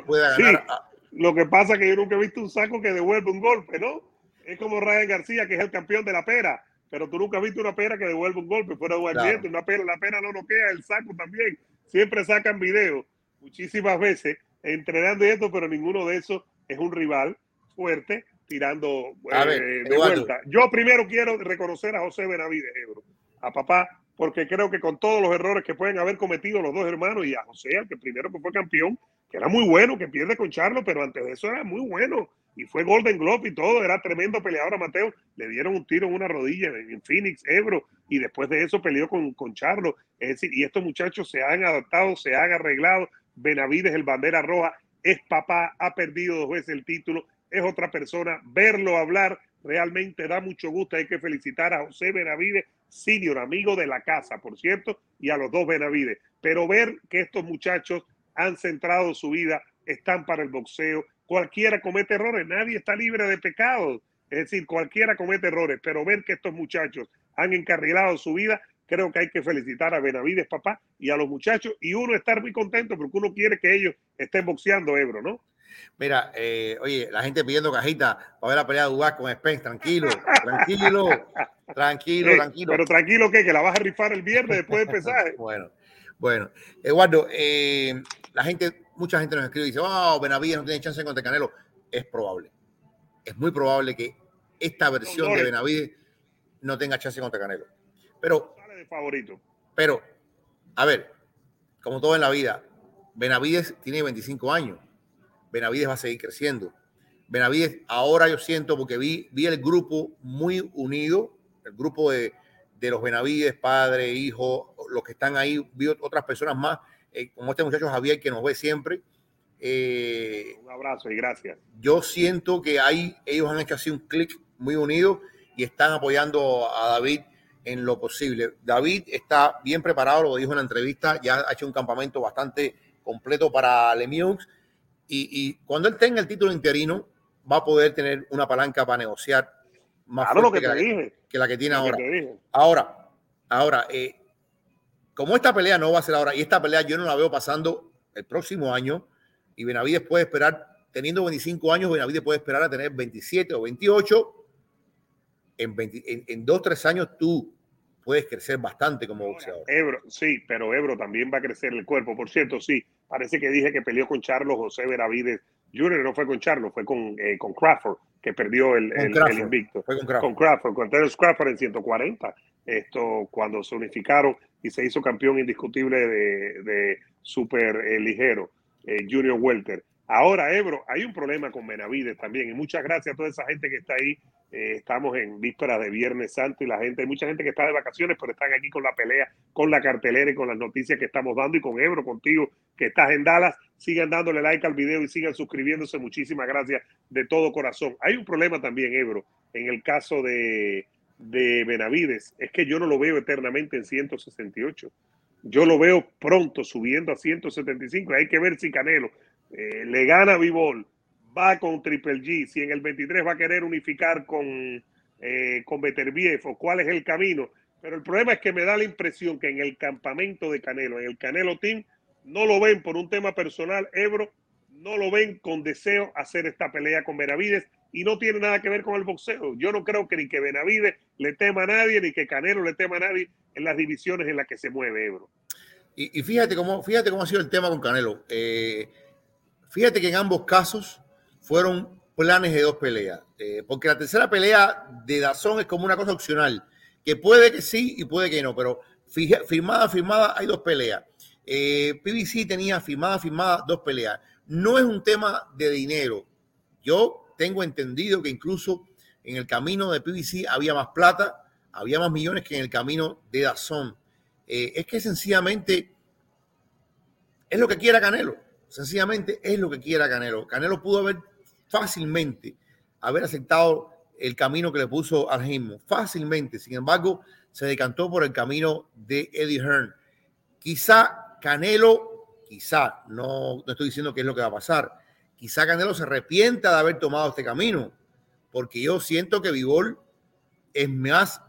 pueda ganar. Lo que pasa es que yo nunca he visto un saco que devuelve un golpe, ¿no? Es como Ryan García, que es el campeón de la pera, pero tú nunca has visto una pera que devuelve un golpe fuera de un ambiente. Una pera, la pera no queda, el saco también siempre sacan videos muchísimas veces entrenando esto, pero ninguno de esos es un rival fuerte tirando eh, de vuelta. Yo primero quiero reconocer a José Benavides, Ebro, a papá, porque creo que con todos los errores que pueden haber cometido los dos hermanos y a José, el que primero que fue campeón, que era muy bueno, que pierde con Charlo, pero antes de eso era muy bueno. Y fue Golden Globe y todo, era tremendo peleador a Mateo, le dieron un tiro en una rodilla en Phoenix, Ebro, y después de eso peleó con, con Charlo, es decir, y estos muchachos se han adaptado, se han arreglado, Benavides, el bandera roja, es papá, ha perdido dos veces el título, es otra persona, verlo hablar realmente da mucho gusto, hay que felicitar a José Benavides, senior, amigo de la casa, por cierto, y a los dos Benavides, pero ver que estos muchachos han centrado su vida, están para el boxeo, cualquiera comete errores, nadie está libre de pecados. Es decir, cualquiera comete errores, pero ver que estos muchachos han encarrilado su vida, creo que hay que felicitar a Benavides, papá, y a los muchachos, y uno estar muy contento porque uno quiere que ellos estén boxeando Ebro, ¿no? Mira, eh, oye, la gente pidiendo cajita para ver la pelea de Dubás con Spence, tranquilo, tranquilo, tranquilo, tranquilo. Pero tranquilo, ¿qué? Que la vas a rifar el viernes después de empezar. bueno, bueno. Eduardo, eh, la gente mucha gente nos escribe y dice, oh, Benavides no tiene chance contra Canelo. Es probable. Es muy probable que esta versión de Benavides no tenga chance contra Canelo. Pero, favorito. pero, a ver, como todo en la vida, Benavides tiene 25 años. Benavides va a seguir creciendo. Benavides, ahora yo siento, porque vi, vi el grupo muy unido, el grupo de, de los Benavides, padre, hijo, los que están ahí, vi otras personas más eh, como este muchacho Javier que nos ve siempre. Eh, un abrazo y gracias. Yo siento que ahí ellos han hecho así un clic muy unido y están apoyando a David en lo posible. David está bien preparado, lo dijo en la entrevista, ya ha hecho un campamento bastante completo para Lemieux y, y cuando él tenga el título interino va a poder tener una palanca para negociar más fuerte que, que, la que tiene ahora. Ahora, ahora, eh, como esta pelea no va a ser ahora, y esta pelea yo no la veo pasando el próximo año, y Benavides puede esperar, teniendo 25 años, Benavides puede esperar a tener 27 o 28. En, en, dos, tres años tú puedes crecer bastante como boxeador. Ebro, sí, pero Ebro también va a crecer el cuerpo. Por cierto, sí, parece que dije que peleó con Charlos José Benavides Junior no fue con Charlo, fue con, eh, con Crawford, que perdió el, el, invicto. Fue con Crawford. Con Crawford, con Terence Crawford en 140. Esto cuando se unificaron y se hizo campeón indiscutible de, de super eh, ligero, eh, Junior Welter. Ahora, Ebro, hay un problema con Benavides también. Y muchas gracias a toda esa gente que está ahí. Eh, estamos en vísperas de Viernes Santo y la gente, hay mucha gente que está de vacaciones, pero están aquí con la pelea, con la cartelera y con las noticias que estamos dando. Y con Ebro, contigo, que estás en Dallas, sigan dándole like al video y sigan suscribiéndose. Muchísimas gracias de todo corazón. Hay un problema también, Ebro, en el caso de, de Benavides. Es que yo no lo veo eternamente en 168. Yo lo veo pronto subiendo a 175. Hay que ver si Canelo eh, le gana Vivol, va con Triple G, si en el 23 va a querer unificar con, eh, con Beterbiev o cuál es el camino. Pero el problema es que me da la impresión que en el campamento de Canelo, en el Canelo Team, no lo ven por un tema personal, Ebro, no lo ven con deseo hacer esta pelea con Benavides y no tiene nada que ver con el boxeo. Yo no creo que ni que Benavides le tema a nadie, ni que Canelo le tema a nadie en las divisiones en las que se mueve Ebro. Y, y fíjate cómo, fíjate cómo ha sido el tema con Canelo. Eh, Fíjate que en ambos casos fueron planes de dos peleas, eh, porque la tercera pelea de Dazón es como una cosa opcional, que puede que sí y puede que no, pero firmada, firmada, hay dos peleas. Eh, PBC tenía firmada, firmada, dos peleas. No es un tema de dinero. Yo tengo entendido que incluso en el camino de PBC había más plata, había más millones que en el camino de Dazón. Eh, es que sencillamente es lo que quiera Canelo Sencillamente es lo que quiera Canelo. Canelo pudo haber fácilmente haber aceptado el camino que le puso al fácilmente. Sin embargo, se decantó por el camino de Eddie Hearn. Quizá Canelo, quizá, no, no estoy diciendo que es lo que va a pasar, quizá Canelo se arrepienta de haber tomado este camino, porque yo siento que Vivol es más,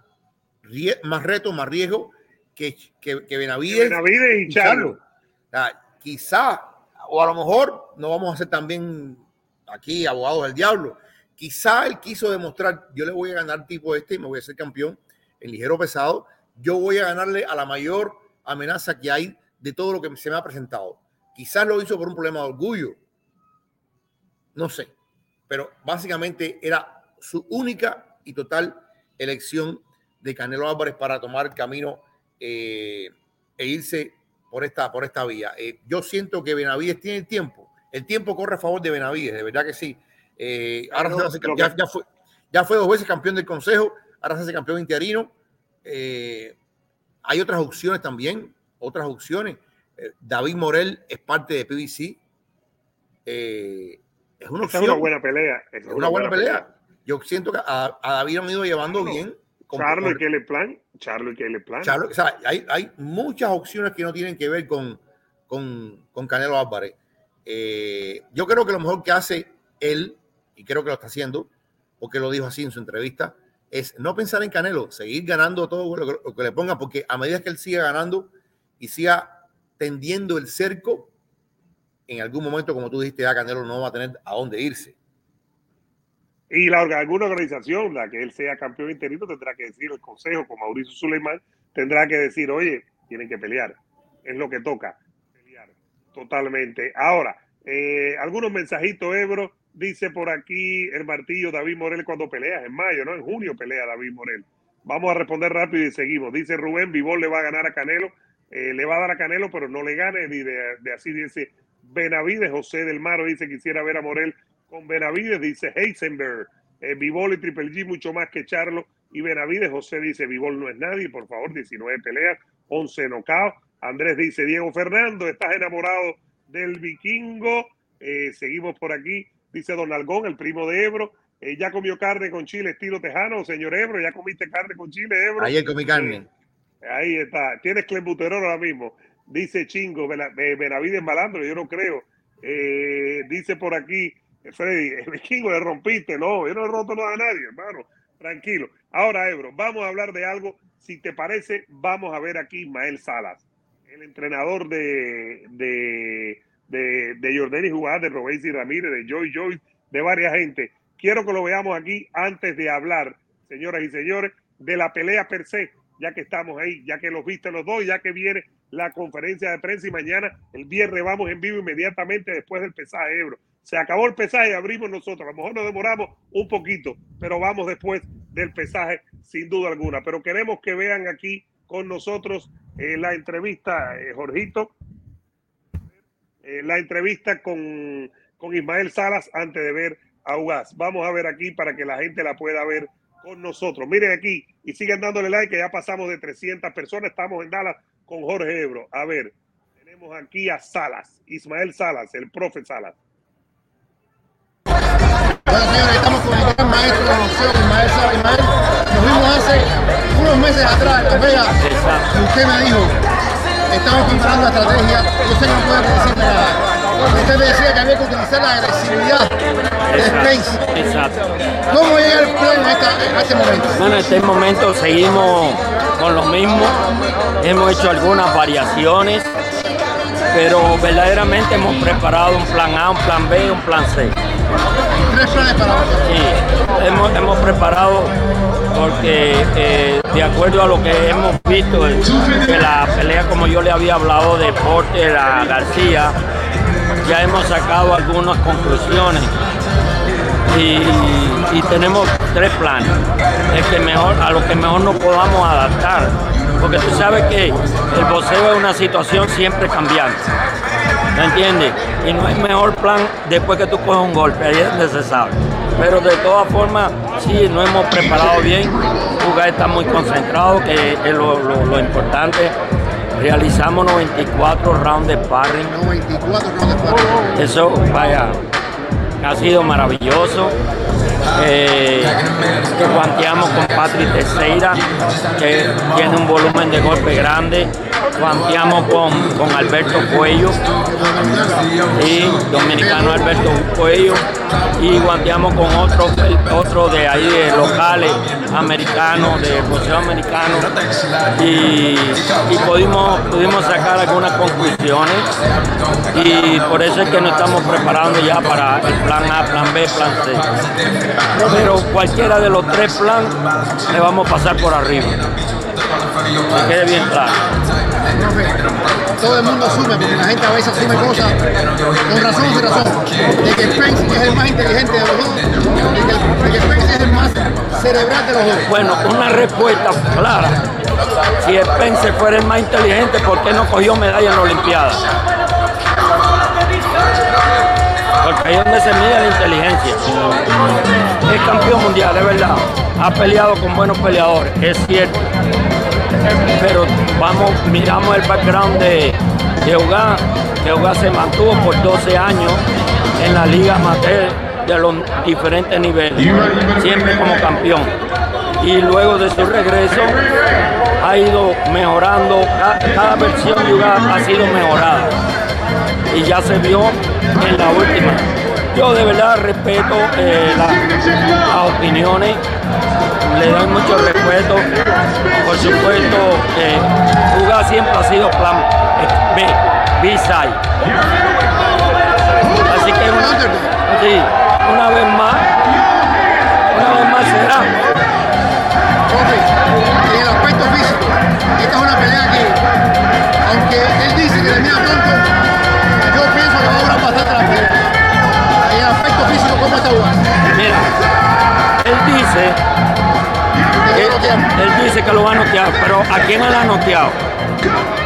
más reto, más riesgo que, que, Benavides, Benavides, y Charlo. quizá o a lo mejor no vamos a ser también aquí abogados del diablo. Quizá él quiso demostrar, yo le voy a ganar tipo este y me voy a ser campeón en ligero pesado. Yo voy a ganarle a la mayor amenaza que hay de todo lo que se me ha presentado. Quizás lo hizo por un problema de orgullo. No sé. Pero básicamente era su única y total elección de Canelo Álvarez para tomar el camino eh, e irse por esta, por esta vía. Eh, yo siento que Benavides tiene el tiempo. El tiempo corre a favor de Benavides, de verdad que sí. Eh, ahora ya, fue, ya fue dos veces campeón del Consejo, ahora se hace campeón interino. Eh, hay otras opciones también, otras opciones. David Morel es parte de PBC. es una, opción, es una buena pelea. Es, una, buena, pelea. Yo siento que a, David han ido llevando bien. Charlo y Kelly Plan. Charlo y Kelly Plan. o sea, hay, hay, muchas opciones que no tienen que ver con, con, con Canelo Álvarez. Eh, yo creo que lo mejor que hace él, y creo que lo está haciendo, porque lo dijo así en su entrevista, es no pensar en Canelo, seguir ganando todo lo que, le ponga, porque a medida que él siga ganando y siga tendiendo el cerco, en algún momento, como tú dijiste, ya Canelo no va a tener a dónde irse. Y la, alguna organización, la que él sea campeón interino, tendrá que decir, el consejo con Mauricio Suleiman, tendrá que decir, oye, tienen que pelear. Es lo que toca, pelear totalmente. Ahora, eh, algunos mensajitos, Ebro, dice por aquí el martillo David Morel cuando pelea, en mayo, ¿no? En junio pelea David Morel. Vamos a responder rápido y seguimos. Dice Rubén, Vivol le va a ganar a Canelo, eh, le va a dar a Canelo, pero no le gane ni de, de así dice Benavides, José del Maro dice quisiera ver a Morel con Benavides, dice Heisenberg. Eh, Vivol y Triple G mucho más que Charlo y Benavides. José dice Vivol no es nadie, por favor, 19 peleas, 11 nocaos. Andrés dice Diego Fernando, estás enamorado del vikingo. Eh, seguimos por aquí, dice Don Algón, el primo de Ebro. Eh, ya comió carne con chile estilo tejano, señor Ebro. Ya comiste carne con chile, Ebro. Ayer comí carne. ahí está. Tienes clenbuterol ahora mismo. Dice Chingo, Benavides malandro, yo no creo. dice por aquí Freddy, el vikingo le rompiste, no, yo no he roto nada a nadie, hermano, tranquilo. Ahora, Ebro, vamos a hablar de algo, si te parece, vamos a ver aquí Ismael Salas, el entrenador de, de, de, de Jordani de Robéis y Ramírez, de Joy Joy, de varias gente. Quiero que lo veamos aquí antes de hablar, señoras y señores, de la pelea per se, ya que estamos ahí, ya que los viste los dos, ya que viene la conferencia de prensa y mañana, el viernes, vamos en vivo inmediatamente después del pesaje Ebro Se acabó el pesaje abrimos nosotros. A lo mejor nos demoramos un poquito, pero vamos después del pesaje, sin duda alguna. Pero queremos que vean aquí con nosotros eh, la entrevista, eh, Jorgito, eh, la entrevista con, con Ismael Salas antes de ver a Ugaz. Vamos a ver aquí para que la gente la pueda ver con nosotros. Miren aquí y sigan dándole like, que ya pasamos de 300 personas. Estamos en Dallas con Jorge Ebro. A ver, tenemos aquí a Salas, Ismael Salas, el profe Salas. Bueno, señores, estamos con el gran maestro de boxeo, Ismael Salas. Ismael, nos vimos hace unos meses atrás, vea, usted me dijo, estamos preparando la estrategia, yo sé que no puede decirme nada. Usted me decía que había que utilizar la agresividad de Spence. Exacto. ¿Cómo llega el plan a, este momento? Bueno, en este momento seguimos con lo mismo. Hemos hecho algunas variaciones, pero verdaderamente hemos preparado un plan A, un plan B y un plan C. Tres planes para hoy. Sí, hemos, hemos preparado porque eh, de acuerdo a lo que hemos visto de la pelea como yo le había hablado de Porter a García, ya hemos sacado algunas conclusiones y, tenemos tres planes el que mejor, a lo que mejor nos podamos adaptar. Porque tú sabes que el boxeo es una situación siempre cambiante. ¿Me entiendes? Y no hay mejor plan después que tú coges un golpe, ahí es donde se sabe. Pero de todas formas, sí, nos hemos preparado bien. Jugar está muy concentrado, que es lo importante. Realizamos 94 rounds de sparring. 94 rounds de sparring. Eso, vaya, ha sido maravilloso. Eh, que guanteamos con Patrick Teixeira, que tiene un volumen de golpe grande. Guanteamos con, con Alberto Cuello, y dominicano Alberto Cuello. Y guanteamos con otro, otro de ahí, de locales, americanos, de boxeo americano. Y, y pudimos, pudimos sacar algunas conclusiones y por eso es que nos estamos preparando ya para el plan A, plan B, plan C. Pero cualquiera de los tres planes le vamos a pasar por arriba. Que quede bien claro. Todo el mundo asume, porque la gente a veces asume cosas con razón o sin razón, de que Spence es el más inteligente de los dos, de que, Spence es el más cerebral de los dos. Bueno, una respuesta clara. Si Spencer fuera el más inteligente, ¿por qué no cogió medalla en la Olimpiada? Porque ahí es donde se mide la inteligencia. Es campeón mundial, es verdad. Ha peleado con buenos peleadores, es cierto. Pero vamos, miramos el background de, de Ugá, que Ugá se mantuvo por 12 años en la liga amateur de los diferentes niveles, siempre como campeón. Y luego de su regreso ha ido mejorando, ca- cada, versión de Ugá ha sido mejorada y ya se vio en la última. Yo de verdad respeto eh, la- las opiniones, le doy mucho respeto. Por supuesto, eh, Uga siempre ha sido plan B, B-side. Así que una, sí, una vez más, una vez más será. Profe, en el aspecto físico, esta es una pelea que, aunque él dice que termina pronto, yo pienso que va a durar bastante la pelea. ¿Cómo está Ugaz? Mira, él dice, él, él dice que lo va a noquear, pero ¿a quién él ha noqueado? ¿no?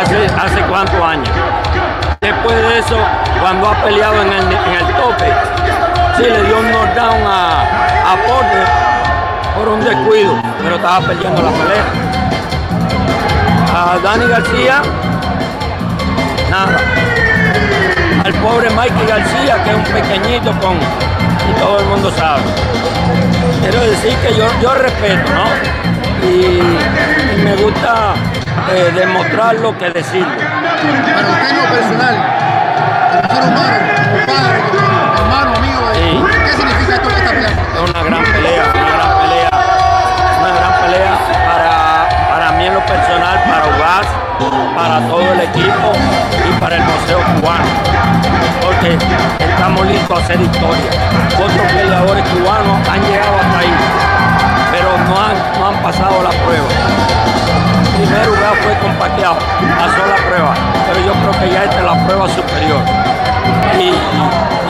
hace, hace cuántos años. Después de eso, cuando ha peleado en el, en el tope, sí le dio un knockdown a, a Porter por un descuido, pero estaba perdiendo la pelea. A Dani García, nada. Al pobre Mikey García, que es un pequeñito con, y todo el mundo sabe. Quiero decir que yo, yo respeto, ¿no? Y, y me gusta eh, demostrarlo que decirlo. Para usted en lo personal, como ser humano, como padre, como hermano, amigo, Sí. ¿qué significa esto que está peleando? Es una gran pelea, una gran pelea, una gran pelea para, para mí en lo personal, para UAS, para todo el equipo el Museo Cubano. Porque estamos listos a hacer historia. Otros peleadores cubanos han llegado hasta ahí, pero no han, no han pasado la prueba. Primero UAS fue compaqueado, pasó la prueba, pero superior. Y,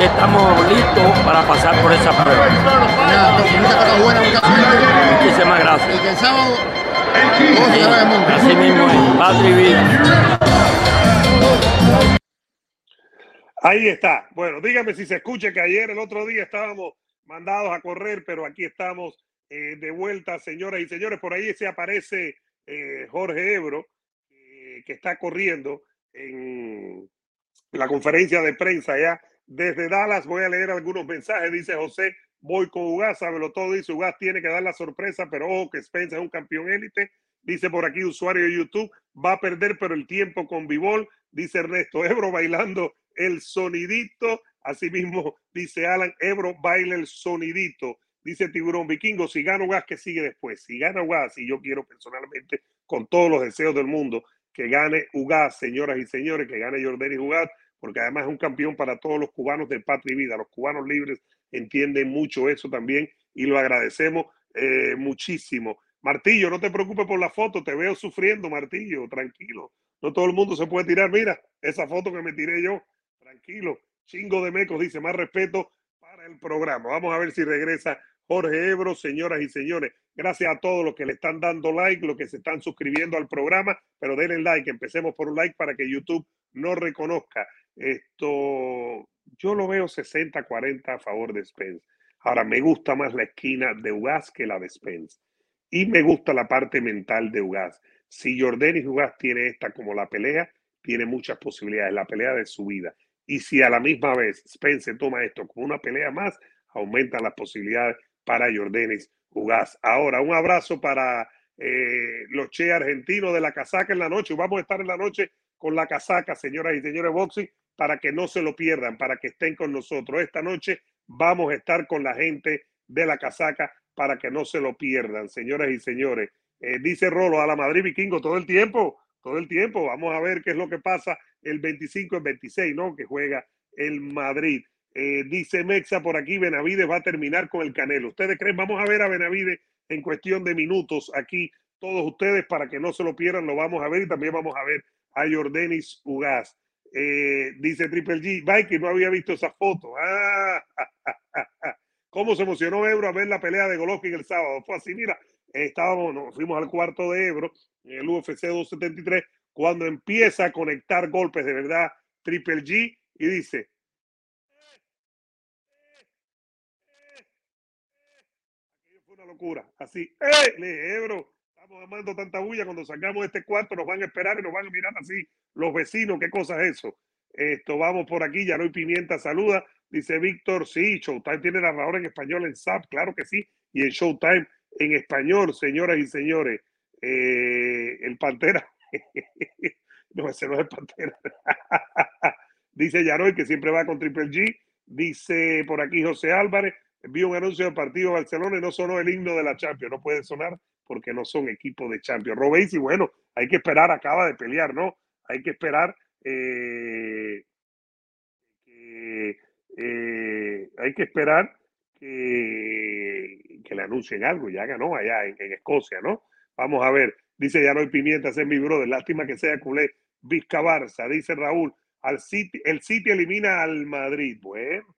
estamos listos para pasar por esa prueba. Muchísimas gracias. Así mismo, Padre Vida. Ahí está. Bueno, dígame si se escucha que ayer, el otro día, estábamos mandados a correr, pero aquí estamos eh, de vuelta, señoras y señores. Por ahí se aparece eh, Jorge Ebro, eh, que está corriendo en la conferencia de prensa ya desde Dallas. Voy a leer algunos mensajes. Dice José, voy con Ugas, lo todo. Dice Ugas tiene que dar la sorpresa, pero ojo que Spencer es un campeón élite. Dice por aquí usuario de YouTube, va a perder, pero el tiempo con Bivol. Dice Ernesto Ebro bailando el sonidito. Asimismo, dice Alan Ebro, baila el sonidito. Dice Tiburón Vikingo, si gana Ugas, ¿qué sigue después? Si gana Ugas, y yo quiero personalmente, con todos los deseos del mundo, que gane Ugas, señoras y señores, que gane Jordani Ugas, porque además es un campeón para todos los cubanos de patria y vida. Los cubanos libres entienden mucho eso también y lo agradecemos eh, muchísimo. Martillo, no te preocupes por la foto, te veo sufriendo, Martillo, tranquilo. No todo el mundo se puede tirar. Mira, esa foto que me tiré yo, tranquilo. Chingo de mecos, dice, más respeto para el programa. Vamos a ver si regresa Jorge Ebro, señoras y señores. Gracias a todos los que le están dando like, los que se están suscribiendo al programa, pero denle like. Empecemos por un like para que YouTube no reconozca. Esto, yo lo veo 60-40 a favor de Spence. Ahora, me gusta más la esquina de Ugas que la de Spence. Y me gusta la parte mental de Ugas. Si Jordanis Ugas tiene esta como la pelea, tiene muchas posibilidades, la pelea de su vida. Y si a la misma vez Spence toma esto como una pelea más, aumentan las posibilidades para Jordanis Ugas. Ahora, un abrazo para eh, los Che argentinos de la casaca en la noche. Vamos a estar en la noche con la casaca, señoras y señores boxing, para que no se lo pierdan, para que estén con nosotros. Esta noche vamos a estar con la gente de la casaca para que no se lo pierdan, señoras y señores. Eh, dice Rolo a la Madrid Vikingo todo el tiempo, todo el tiempo. Vamos a ver qué es lo que pasa el 25 y 26, ¿no? Que juega el Madrid. Eh, dice Mexa por aquí, Benavides va a terminar con el Canelo. ¿Ustedes creen? Vamos a ver a Benavides en cuestión de minutos aquí. Todos ustedes, para que no se lo pierdan, lo vamos a ver y también vamos a ver a Jordanis Ugaz. Eh, dice Triple G, que no había visto esa foto. Ah, ¿Cómo se emocionó Ebro a ver la pelea de Golovkin el sábado? Fue así, mira, estábamos, nos fuimos al cuarto de Ebro, en el UFC 273, cuando empieza a conectar golpes de verdad Triple G y dice, fue una locura. Así, ¡eh! Le Ebro, estamos amando tanta bulla. Cuando salgamos de este cuarto, nos van a esperar y nos van a mirar así los vecinos. ¿Qué cosa es eso? Esto, vamos por aquí. Ya no hay pimienta, saluda. Dice Víctor, sí, Showtime tiene narrador en español en SAP, claro que sí. Y en Showtime en español, señoras y señores. Eh, el Pantera. no, es el Pantera. Dice Yaroy que siempre va con Triple G. Dice por aquí José Álvarez, vi un anuncio del partido Barcelona y no sonó el himno de la Champions. No puede sonar porque no son equipos de Champions. Robéis, y bueno, hay que esperar, acaba de pelear, ¿no? Hay que esperar eh, eh, hay que esperar que, que, le anuncien algo. Ya ganó allá en, Escocia, ¿no? Vamos a ver. Dice ya no hay pimienta, ese es mi brother. Lástima que sea culé. Vizca Barça, dice Raúl. Al City, el City elimina al Madrid. Bueno,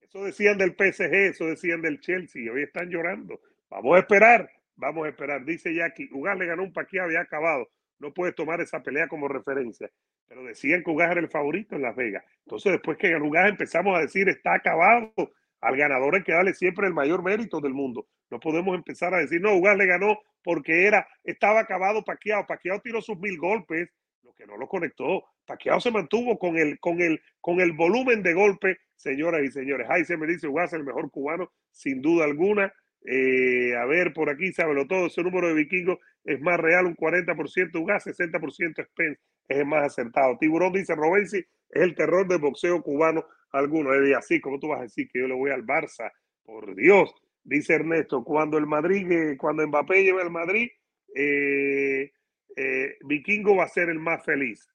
eso decían del PSG, eso decían del Chelsea. Hoy están llorando. Vamos a esperar. Vamos a esperar. Dice Jackie, Ugas le ganó un paquete, había acabado. No puedes tomar esa pelea como referencia. Pero decían que Ugas era el favorito en Las Vegas. Entonces, después que Ugas, empezamos a decir, está acabado. Al ganador hay que darle siempre el mayor mérito del mundo. No podemos empezar a decir, no, Ugas le ganó porque era, estaba acabado Paquiao. Paquiao tiró sus mil golpes, lo que no lo conectó. Paquiao se mantuvo con el, con el, con el volumen de golpe, señoras y señores. Ahí se me dice Ugas el mejor cubano, sin duda alguna. Eh, a ver, por aquí, sábelo todo, ese número de vikingos es más real, un 40% Ugas, 60% Spence es el más acertado. Tiburón dice, Robensi es el terror del boxeo cubano alguno. Y así, como tú vas a decir que yo le voy al Barça? Por Dios, dice Ernesto, cuando el Madrid, eh, cuando Mbappé lleve al Madrid, eh, Vikingo va a ser el más feliz.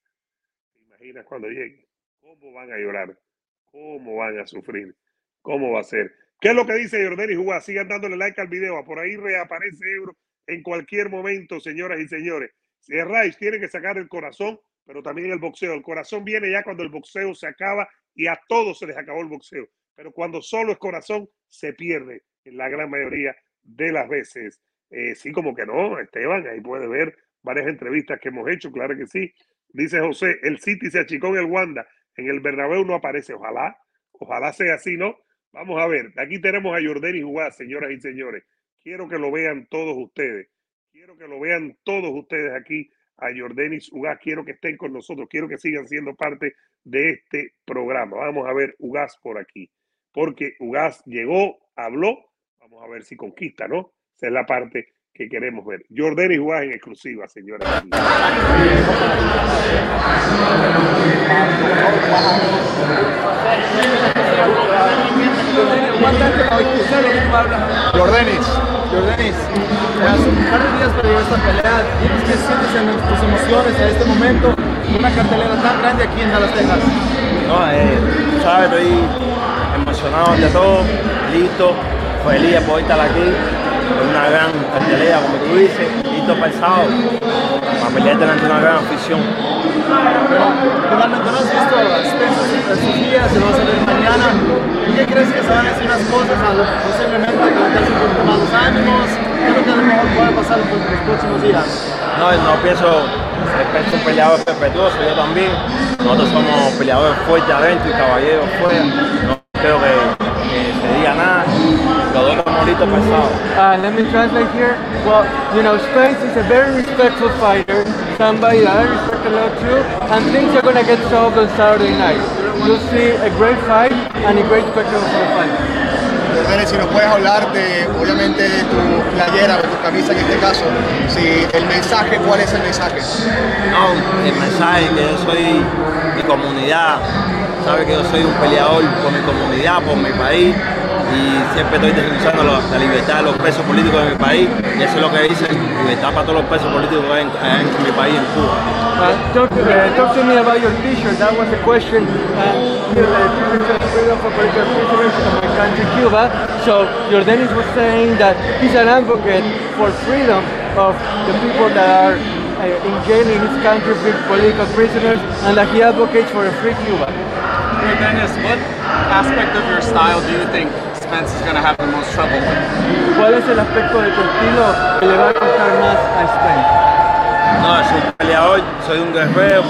¿Te imaginas cuando llegue? ¿Cómo van a llorar? ¿Cómo van a sufrir? ¿Cómo va a ser? ¿Qué es lo que dice Jordani Jugá? Sigan dándole like al video. Por ahí reaparece Euro en cualquier momento, señoras y señores. Si Rice tiene que sacar el corazón pero también el boxeo. El corazón viene ya cuando el boxeo se acaba y a todos se les acabó el boxeo. Pero cuando solo es corazón, se pierde en la gran mayoría de las veces. Eh, sí, como que no, Esteban, ahí puede ver varias entrevistas que hemos hecho, claro que sí. Dice José, el City se achicó en el Wanda, en el Bernabéu no aparece, ojalá, ojalá sea así, ¿no? Vamos a ver, aquí tenemos a Jordani Jugá, señoras y señores. Quiero que lo vean todos ustedes. Quiero que lo vean todos ustedes aquí a Jordanis Ugaz. Quiero que estén con nosotros. Quiero que sigan siendo parte de este programa. Vamos a ver Ugaz por aquí. Porque Ugaz llegó, habló. Vamos a ver si conquista, ¿no? Esa es la parte que queremos ver. Jordanis Ugaz en exclusiva, señores. Jordanis, Jordanis, hace un par de días para llegar a esta pelea, ¿tienes que sientes en tus emociones en este momento una cartelera tan grande aquí en Dallas, Texas? No, eh, sabes, estoy emocionado de todo, listo, feliz de poder estar aquí. Una gran cartelera, como tú dices, listo sábado, para pelear delante de una gran afición. Finalmente no has visto a Spencer en sus días, se va a salir mañana. ¿Qué crees que se van a decir unas cosas a lo, posiblemente que le un poquito más los ánimos? ¿Qué es lo que a lo mejor puede pasar en los próximos días? No, no pienso ser un peleador respetuoso, yo también. Nosotros somos peleadores fuertes adentro y caballeros fuera. No creo que, que se diga nada. Uh, let me translate here. Well, you know, Spence is a very respectful fighter, somebody that I respect a lot too, and things are going to get solved on Saturday night. You'll see a great fight and a great spectacle for the fight. Jordanis, si nos puedes hablar de, obviamente, de tu playera, de tu camisa en este caso, si el mensaje, ¿cuál es el mensaje? No, el mensaje que yo soy mi comunidad, sabe que yo soy un peleador por mi comunidad, por mi país y siempre estoy defendiendo la, la, libertad de los presos políticos de mi país y eso es lo que dice libertad para todos los presos políticos en, en, en mi país, en Cuba. Uh, talk, uh, talk to me about your t-shirt. That was the question. Uh, you know, the freedom for political prisoners in my country, Cuba. So Jordanis was saying that he's an advocate for freedom of the people that are uh, in jail in his country, with political prisoners, and that he advocates for a free Cuba. Jordanis, what aspect of your style do you think Spence is going to have the most trouble with? ¿Cuál es el aspecto de tu estilo que le va a costar más a Spence? No, soy un peleador, soy un guerrero,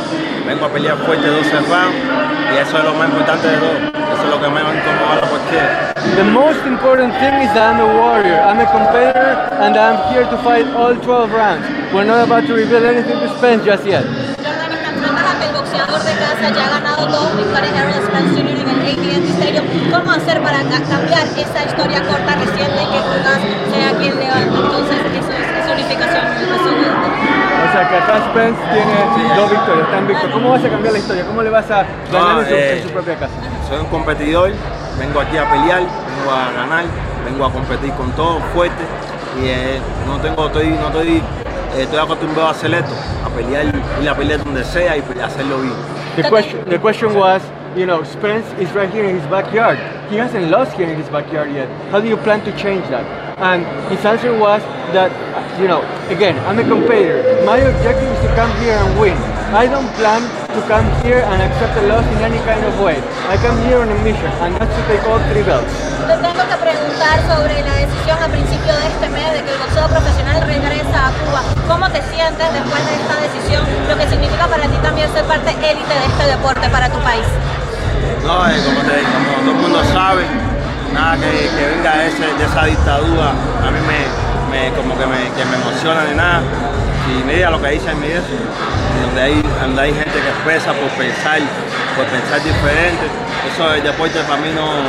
vengo a pelear fuerte 12 rounds y eso es lo más importante de todo. Eso es lo que me va a incomodar a cualquiera. The most important thing is that I'm a warrior. I'm a competitor and I'm here to fight all 12 rounds. We're not about to reveal anything to Spence just yet. El boxeador de casa ya ha ganado dos victorias Harold Spence Jr. en el AT&T Stadium. ¿Cómo hacer para cambiar esa historia corta reciente que Jugas sea quien le entonces eso es, es unificación O sea que acá Spence tiene dos victorias, está invicto. ¿Cómo vas a cambiar la historia? ¿Cómo le vas a ganar No, en, su, eh, en su propia casa? Soy un competidor, vengo aquí a pelear, vengo a ganar, vengo a competir con todo fuerte y eh, no tengo, estoy, no estoy, estoy acostumbrado a hacer esto, a pelear, ir a pelear donde sea y hacerlo bien. The question, the question was, you know, Spence is right here in his backyard. He hasn't lost here in his backyard yet. How do you plan to change that? And his answer was that, you know, again, I'm a competitor. My objective is to come here and win. I don't plan to come here and accept a loss in any kind of way. I come here on a mission, and that's to take all three belts. Sobre la decisión a principio de este mes de que el boxeo profesional regresa a Cuba. ¿Cómo te sientes después de esta decisión? Lo que significa para ti también ser parte élite de este deporte para tu país. No, eh, como, todo el mundo sabe, nada que, venga de, esa dictadura, a mí me, como que me, emociona ni nada. Y mira lo que dice en mi eso, donde hay, donde hay gente que expresa por pensar, por pensar diferente, eso el deporte para mí no,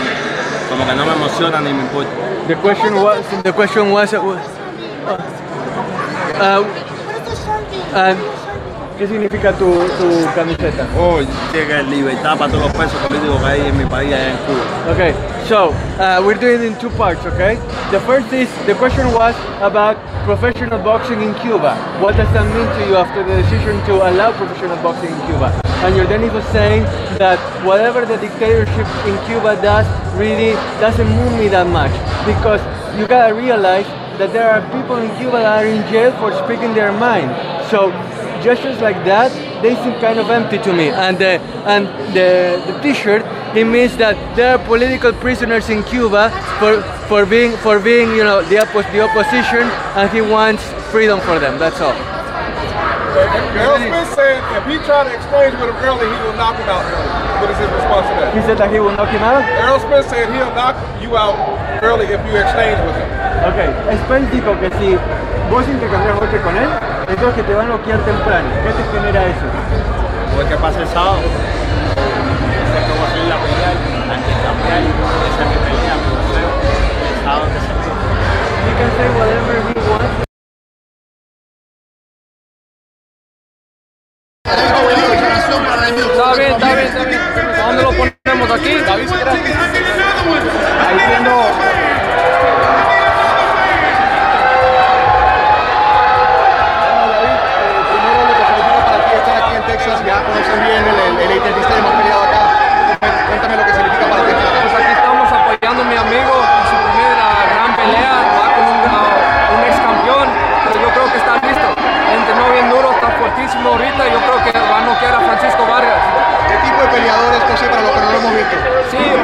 como que no me emociona ni me importa. The question was, the question was, uh, uh, uh, ¿qué significa tu, tu camiseta? Oh, que libertad para todos los presos políticos que hay en mi país, allá en Cuba. Okay, so uh, we're doing it in two parts, okay? The first is the question was about professional boxing in Cuba. What does that mean to you after the decision to allow professional boxing in Cuba? And Jordanis was saying that whatever the dictatorship in Cuba does really doesn't move me that much because you gotta realize that there are people in Cuba that are in jail for speaking their mind. So gestures like that, they seem kind of empty to me. And the and the, the T-shirt, it means that there are political prisoners in Cuba for for being for being you know the oppo- the opposition, and he wants freedom for them. That's all. Errol Spence said if he tried to exchange with him early, he will knock him out early. What is his response to that? He said that he will knock him out. Errol Spence said he'll knock you out early if you exchange with him. Ok, Spence dijo que si vos intercambias golpe con él, entonces que te van a noquear temprano. ¿Qué te genera eso? Pues que pase el sábado. No sé cómo seguir la pelea, hay que cambiar. Esa es mi pelea, mi boxeo. El sábado que se ve. He can say whatever he wants. Está bien, está bien, está bien. ¿A dónde lo ponemos aquí? Ahí siendo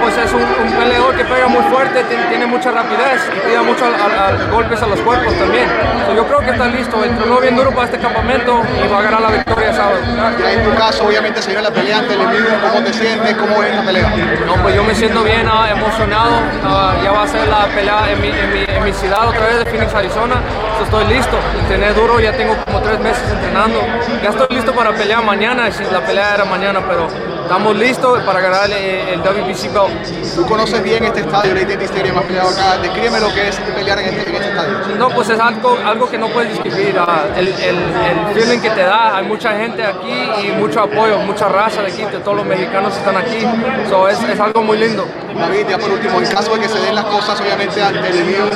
pues es un, un peleador que pega muy fuerte, tiene, tiene mucha rapidez y tira mucho al- al- al golpes a los cuerpos también. So, yo creo que está listo, entrenó bien duro para este campamento y va a ganar la victoria sábado. Ya en tu caso, obviamente, se viene la pelea ante el enemigo. ¿Cómo te sientes? ¿Cómo ves la pelea? No, pues yo me siento bien, ah, emocionado. Ah, ya va a ser la pelea en mi, en, mi, en mi ciudad otra vez de Phoenix, Arizona. So, estoy listo. Entrené duro, ya tengo como tres meses entrenando. Ya estoy listo para pelear mañana, si la pelea era mañana, pero estamos listos para ganar el, WBC belt. Tú conoces bien este estadio, el AT&T Stadium, has peleado acá. Descríbeme lo que es pelear en este, en este estadio. No, pues es algo, algo que no puedes describir. ah, el, el, el feeling que te da, hay mucha gente aquí y mucho apoyo, mucha raza de aquí, de todos los mexicanos están aquí. So, es, es algo muy lindo. David, ya por último, en caso de que se den las cosas, obviamente, ante el enemigo,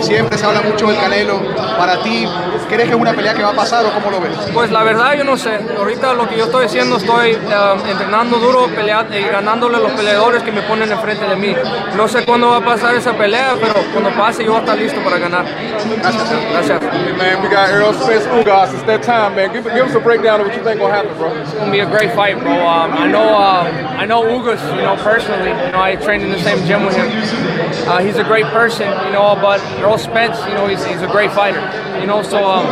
siempre se habla mucho del Canelo. Para ti, ¿crees que es una pelea que va a pasar o cómo lo ves? Pues la verdad yo no sé. Ahorita lo que yo estoy haciendo, estoy eh, entrenando duro, peleando y ganándole a los peleadores que me ponen enfrente de mí. No sé cuándo va a pasar esa pelea, pero cuando pase yo voy a estar listo para ganar. Gracias. Gracias. Hey, man, we got Errol Spence Ugas. It's that time, man. Give, give us a breakdown of what you think gonna happen, bro. It's gonna be a great fight, bro. Um, I know, uh, I know Ugas, you know personally. You know, I trained in the same gym with him. Uh, he's a great person, you know. But Earl Spence, you know, he's, he's a great fighter. You know, so um,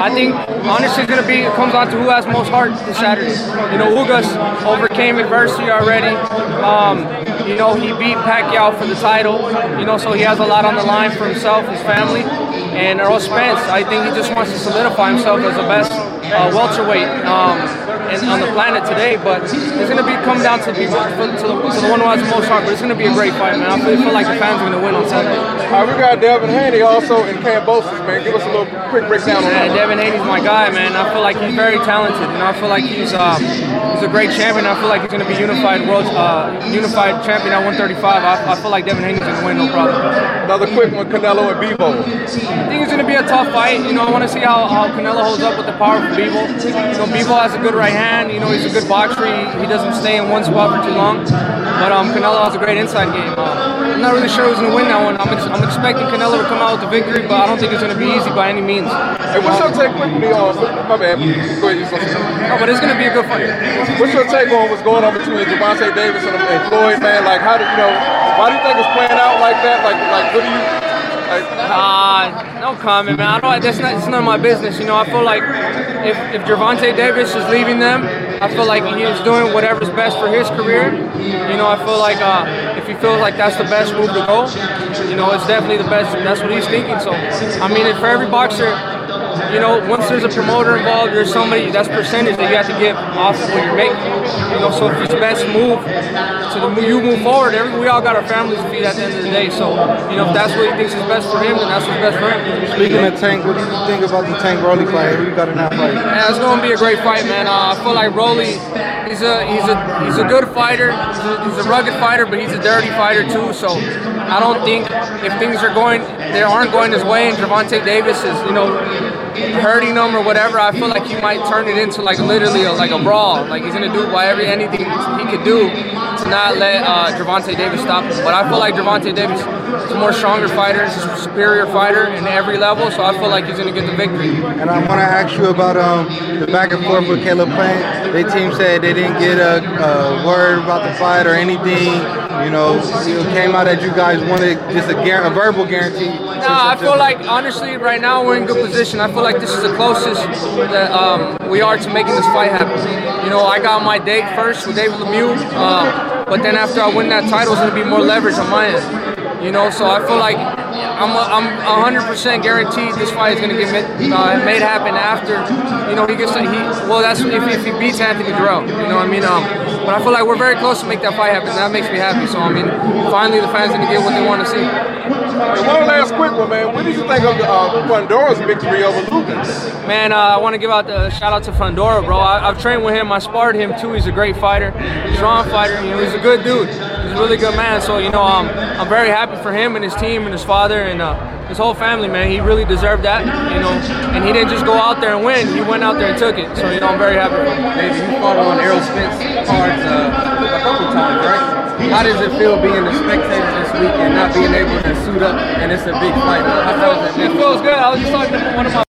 I think honestly, it's gonna be it comes down to who has most heart this Saturday. You know, Ugas overcame adversity already. Um, you know, he beat Pacquiao for the title. You know, so he has a lot on the line for himself, his family. And Earl Spence, I think he just wants to solidify himself as the best uh, welterweight um, in, on the planet today. But it's going to be come down to the to the, to the one who has the most heart. But it's going to be a great fight, man. I feel, feel like the fans are going to win on Saturday. All right, we got Devin Haney also in Cambosis, man. Give us a little quick breakdown on Man, that. Devin Haney's my guy, man. I feel like he's very talented. Know, I feel like he's um, he's a great champion. I feel like he's going to be unified world uh, unified champion at 135. I, I feel like Devin Haney's going to win, no problem. Another quick one, Canelo and Bebo. I think it's going to be a tough fight. You know, I want to see how, how Canelo holds up with the power of Bebo. You know, Bebo has a good right hand. You know, he's a good boxer. He, he doesn't stay in one spot for too long. But um, Canelo has a great inside game. Uh, I'm not really sure who's going to win that one. I'm, ex- I'm expecting Canelo to come out with the victory, but I don't think it's going to be easy by any means. Hey, what's your take quickly on? My bad. Go ahead. you said something. No, but it's going to be a good fight. What's your take on what's going on between Javante Davis and, and Floyd, man? Like, how do you know? Why do you think it's playing out like that? Like, like, what do you? Uh, no comment, man. I don't. That's not. It's none of my business. You know, I feel like if if Gervonta Davis is leaving them, I feel like he's doing whatever's best for his career. You know, I feel like uh, if he feels like that's the best move to go, you know, it's definitely the best. That's what he's thinking. So, I mean, for every boxer. You know, once there's a promoter involved, there's somebody that's percentage that you have to give off of what you're making. You know, so if it's best move to the you move forward, every, we all got our families to feed at the end of the day. So, you know, if that's what he thinks is best for him, then that's what's best for him. Speaking of Tank, what do you think about the Tank Rolly fight? Who you got in that fight? Yeah, it's gonna be a great fight, man. Uh, I feel like Rolly, he's a he's a he's a good fighter. He's a, he's a rugged fighter, but he's a dirty fighter too. So I don't think if things are going, they aren't going his way, and Javante Davis is, you know, hurting him or whatever, I feel like he might turn it into like literally a, like a brawl. Like he's gonna do whatever anything he could do to not let uh, Javante Davis stop him. But I feel like Javante Davis is a more stronger fighter, he's a superior fighter in every level. So I feel like he's gonna get the victory. And I want to ask you about um, the back and forth with Caleb Plant. Their team said they didn't get a, a word about the fight or anything. You know, it came out that you guys wanted just a, guar- a verbal guarantee. No, I feel like honestly, right now we're in good position. I feel like this is the closest that um, we are to making this fight happen. You know, I got my date first with David Lemieux, uh, but then after I win that title, it's gonna be more leverage on my end. You know, so I feel like I'm I'm 100% guaranteed this fight is gonna get made, uh, made happen after. You know, he gets he well. That's if, if he beats Anthony Durrell. You know, what I mean, um, but I feel like we're very close to make that fight happen. That makes me happy. So I mean, finally the fans are gonna get what they want to see. And one last quick one, man. What did you think of uh, victory over Lucas? Man, uh, I want to give out the shout out to Fundora, bro. I, I've trained with him. I sparred him too. He's a great fighter, strong fighter. You know, he's a good dude. He's a really good man. So you know, um, I'm very happy for him and his team and his father and uh, his whole family, man. He really deserved that. You know, and he didn't just go out there and win. He went out there and took it. So you know, I'm very happy for him. David, you fought on Errol Spence cards uh, a couple times, right? How does it feel being a spectator this week and not being able to suit up and it's a big fight? How does It you? feels good. I was just talking to one of my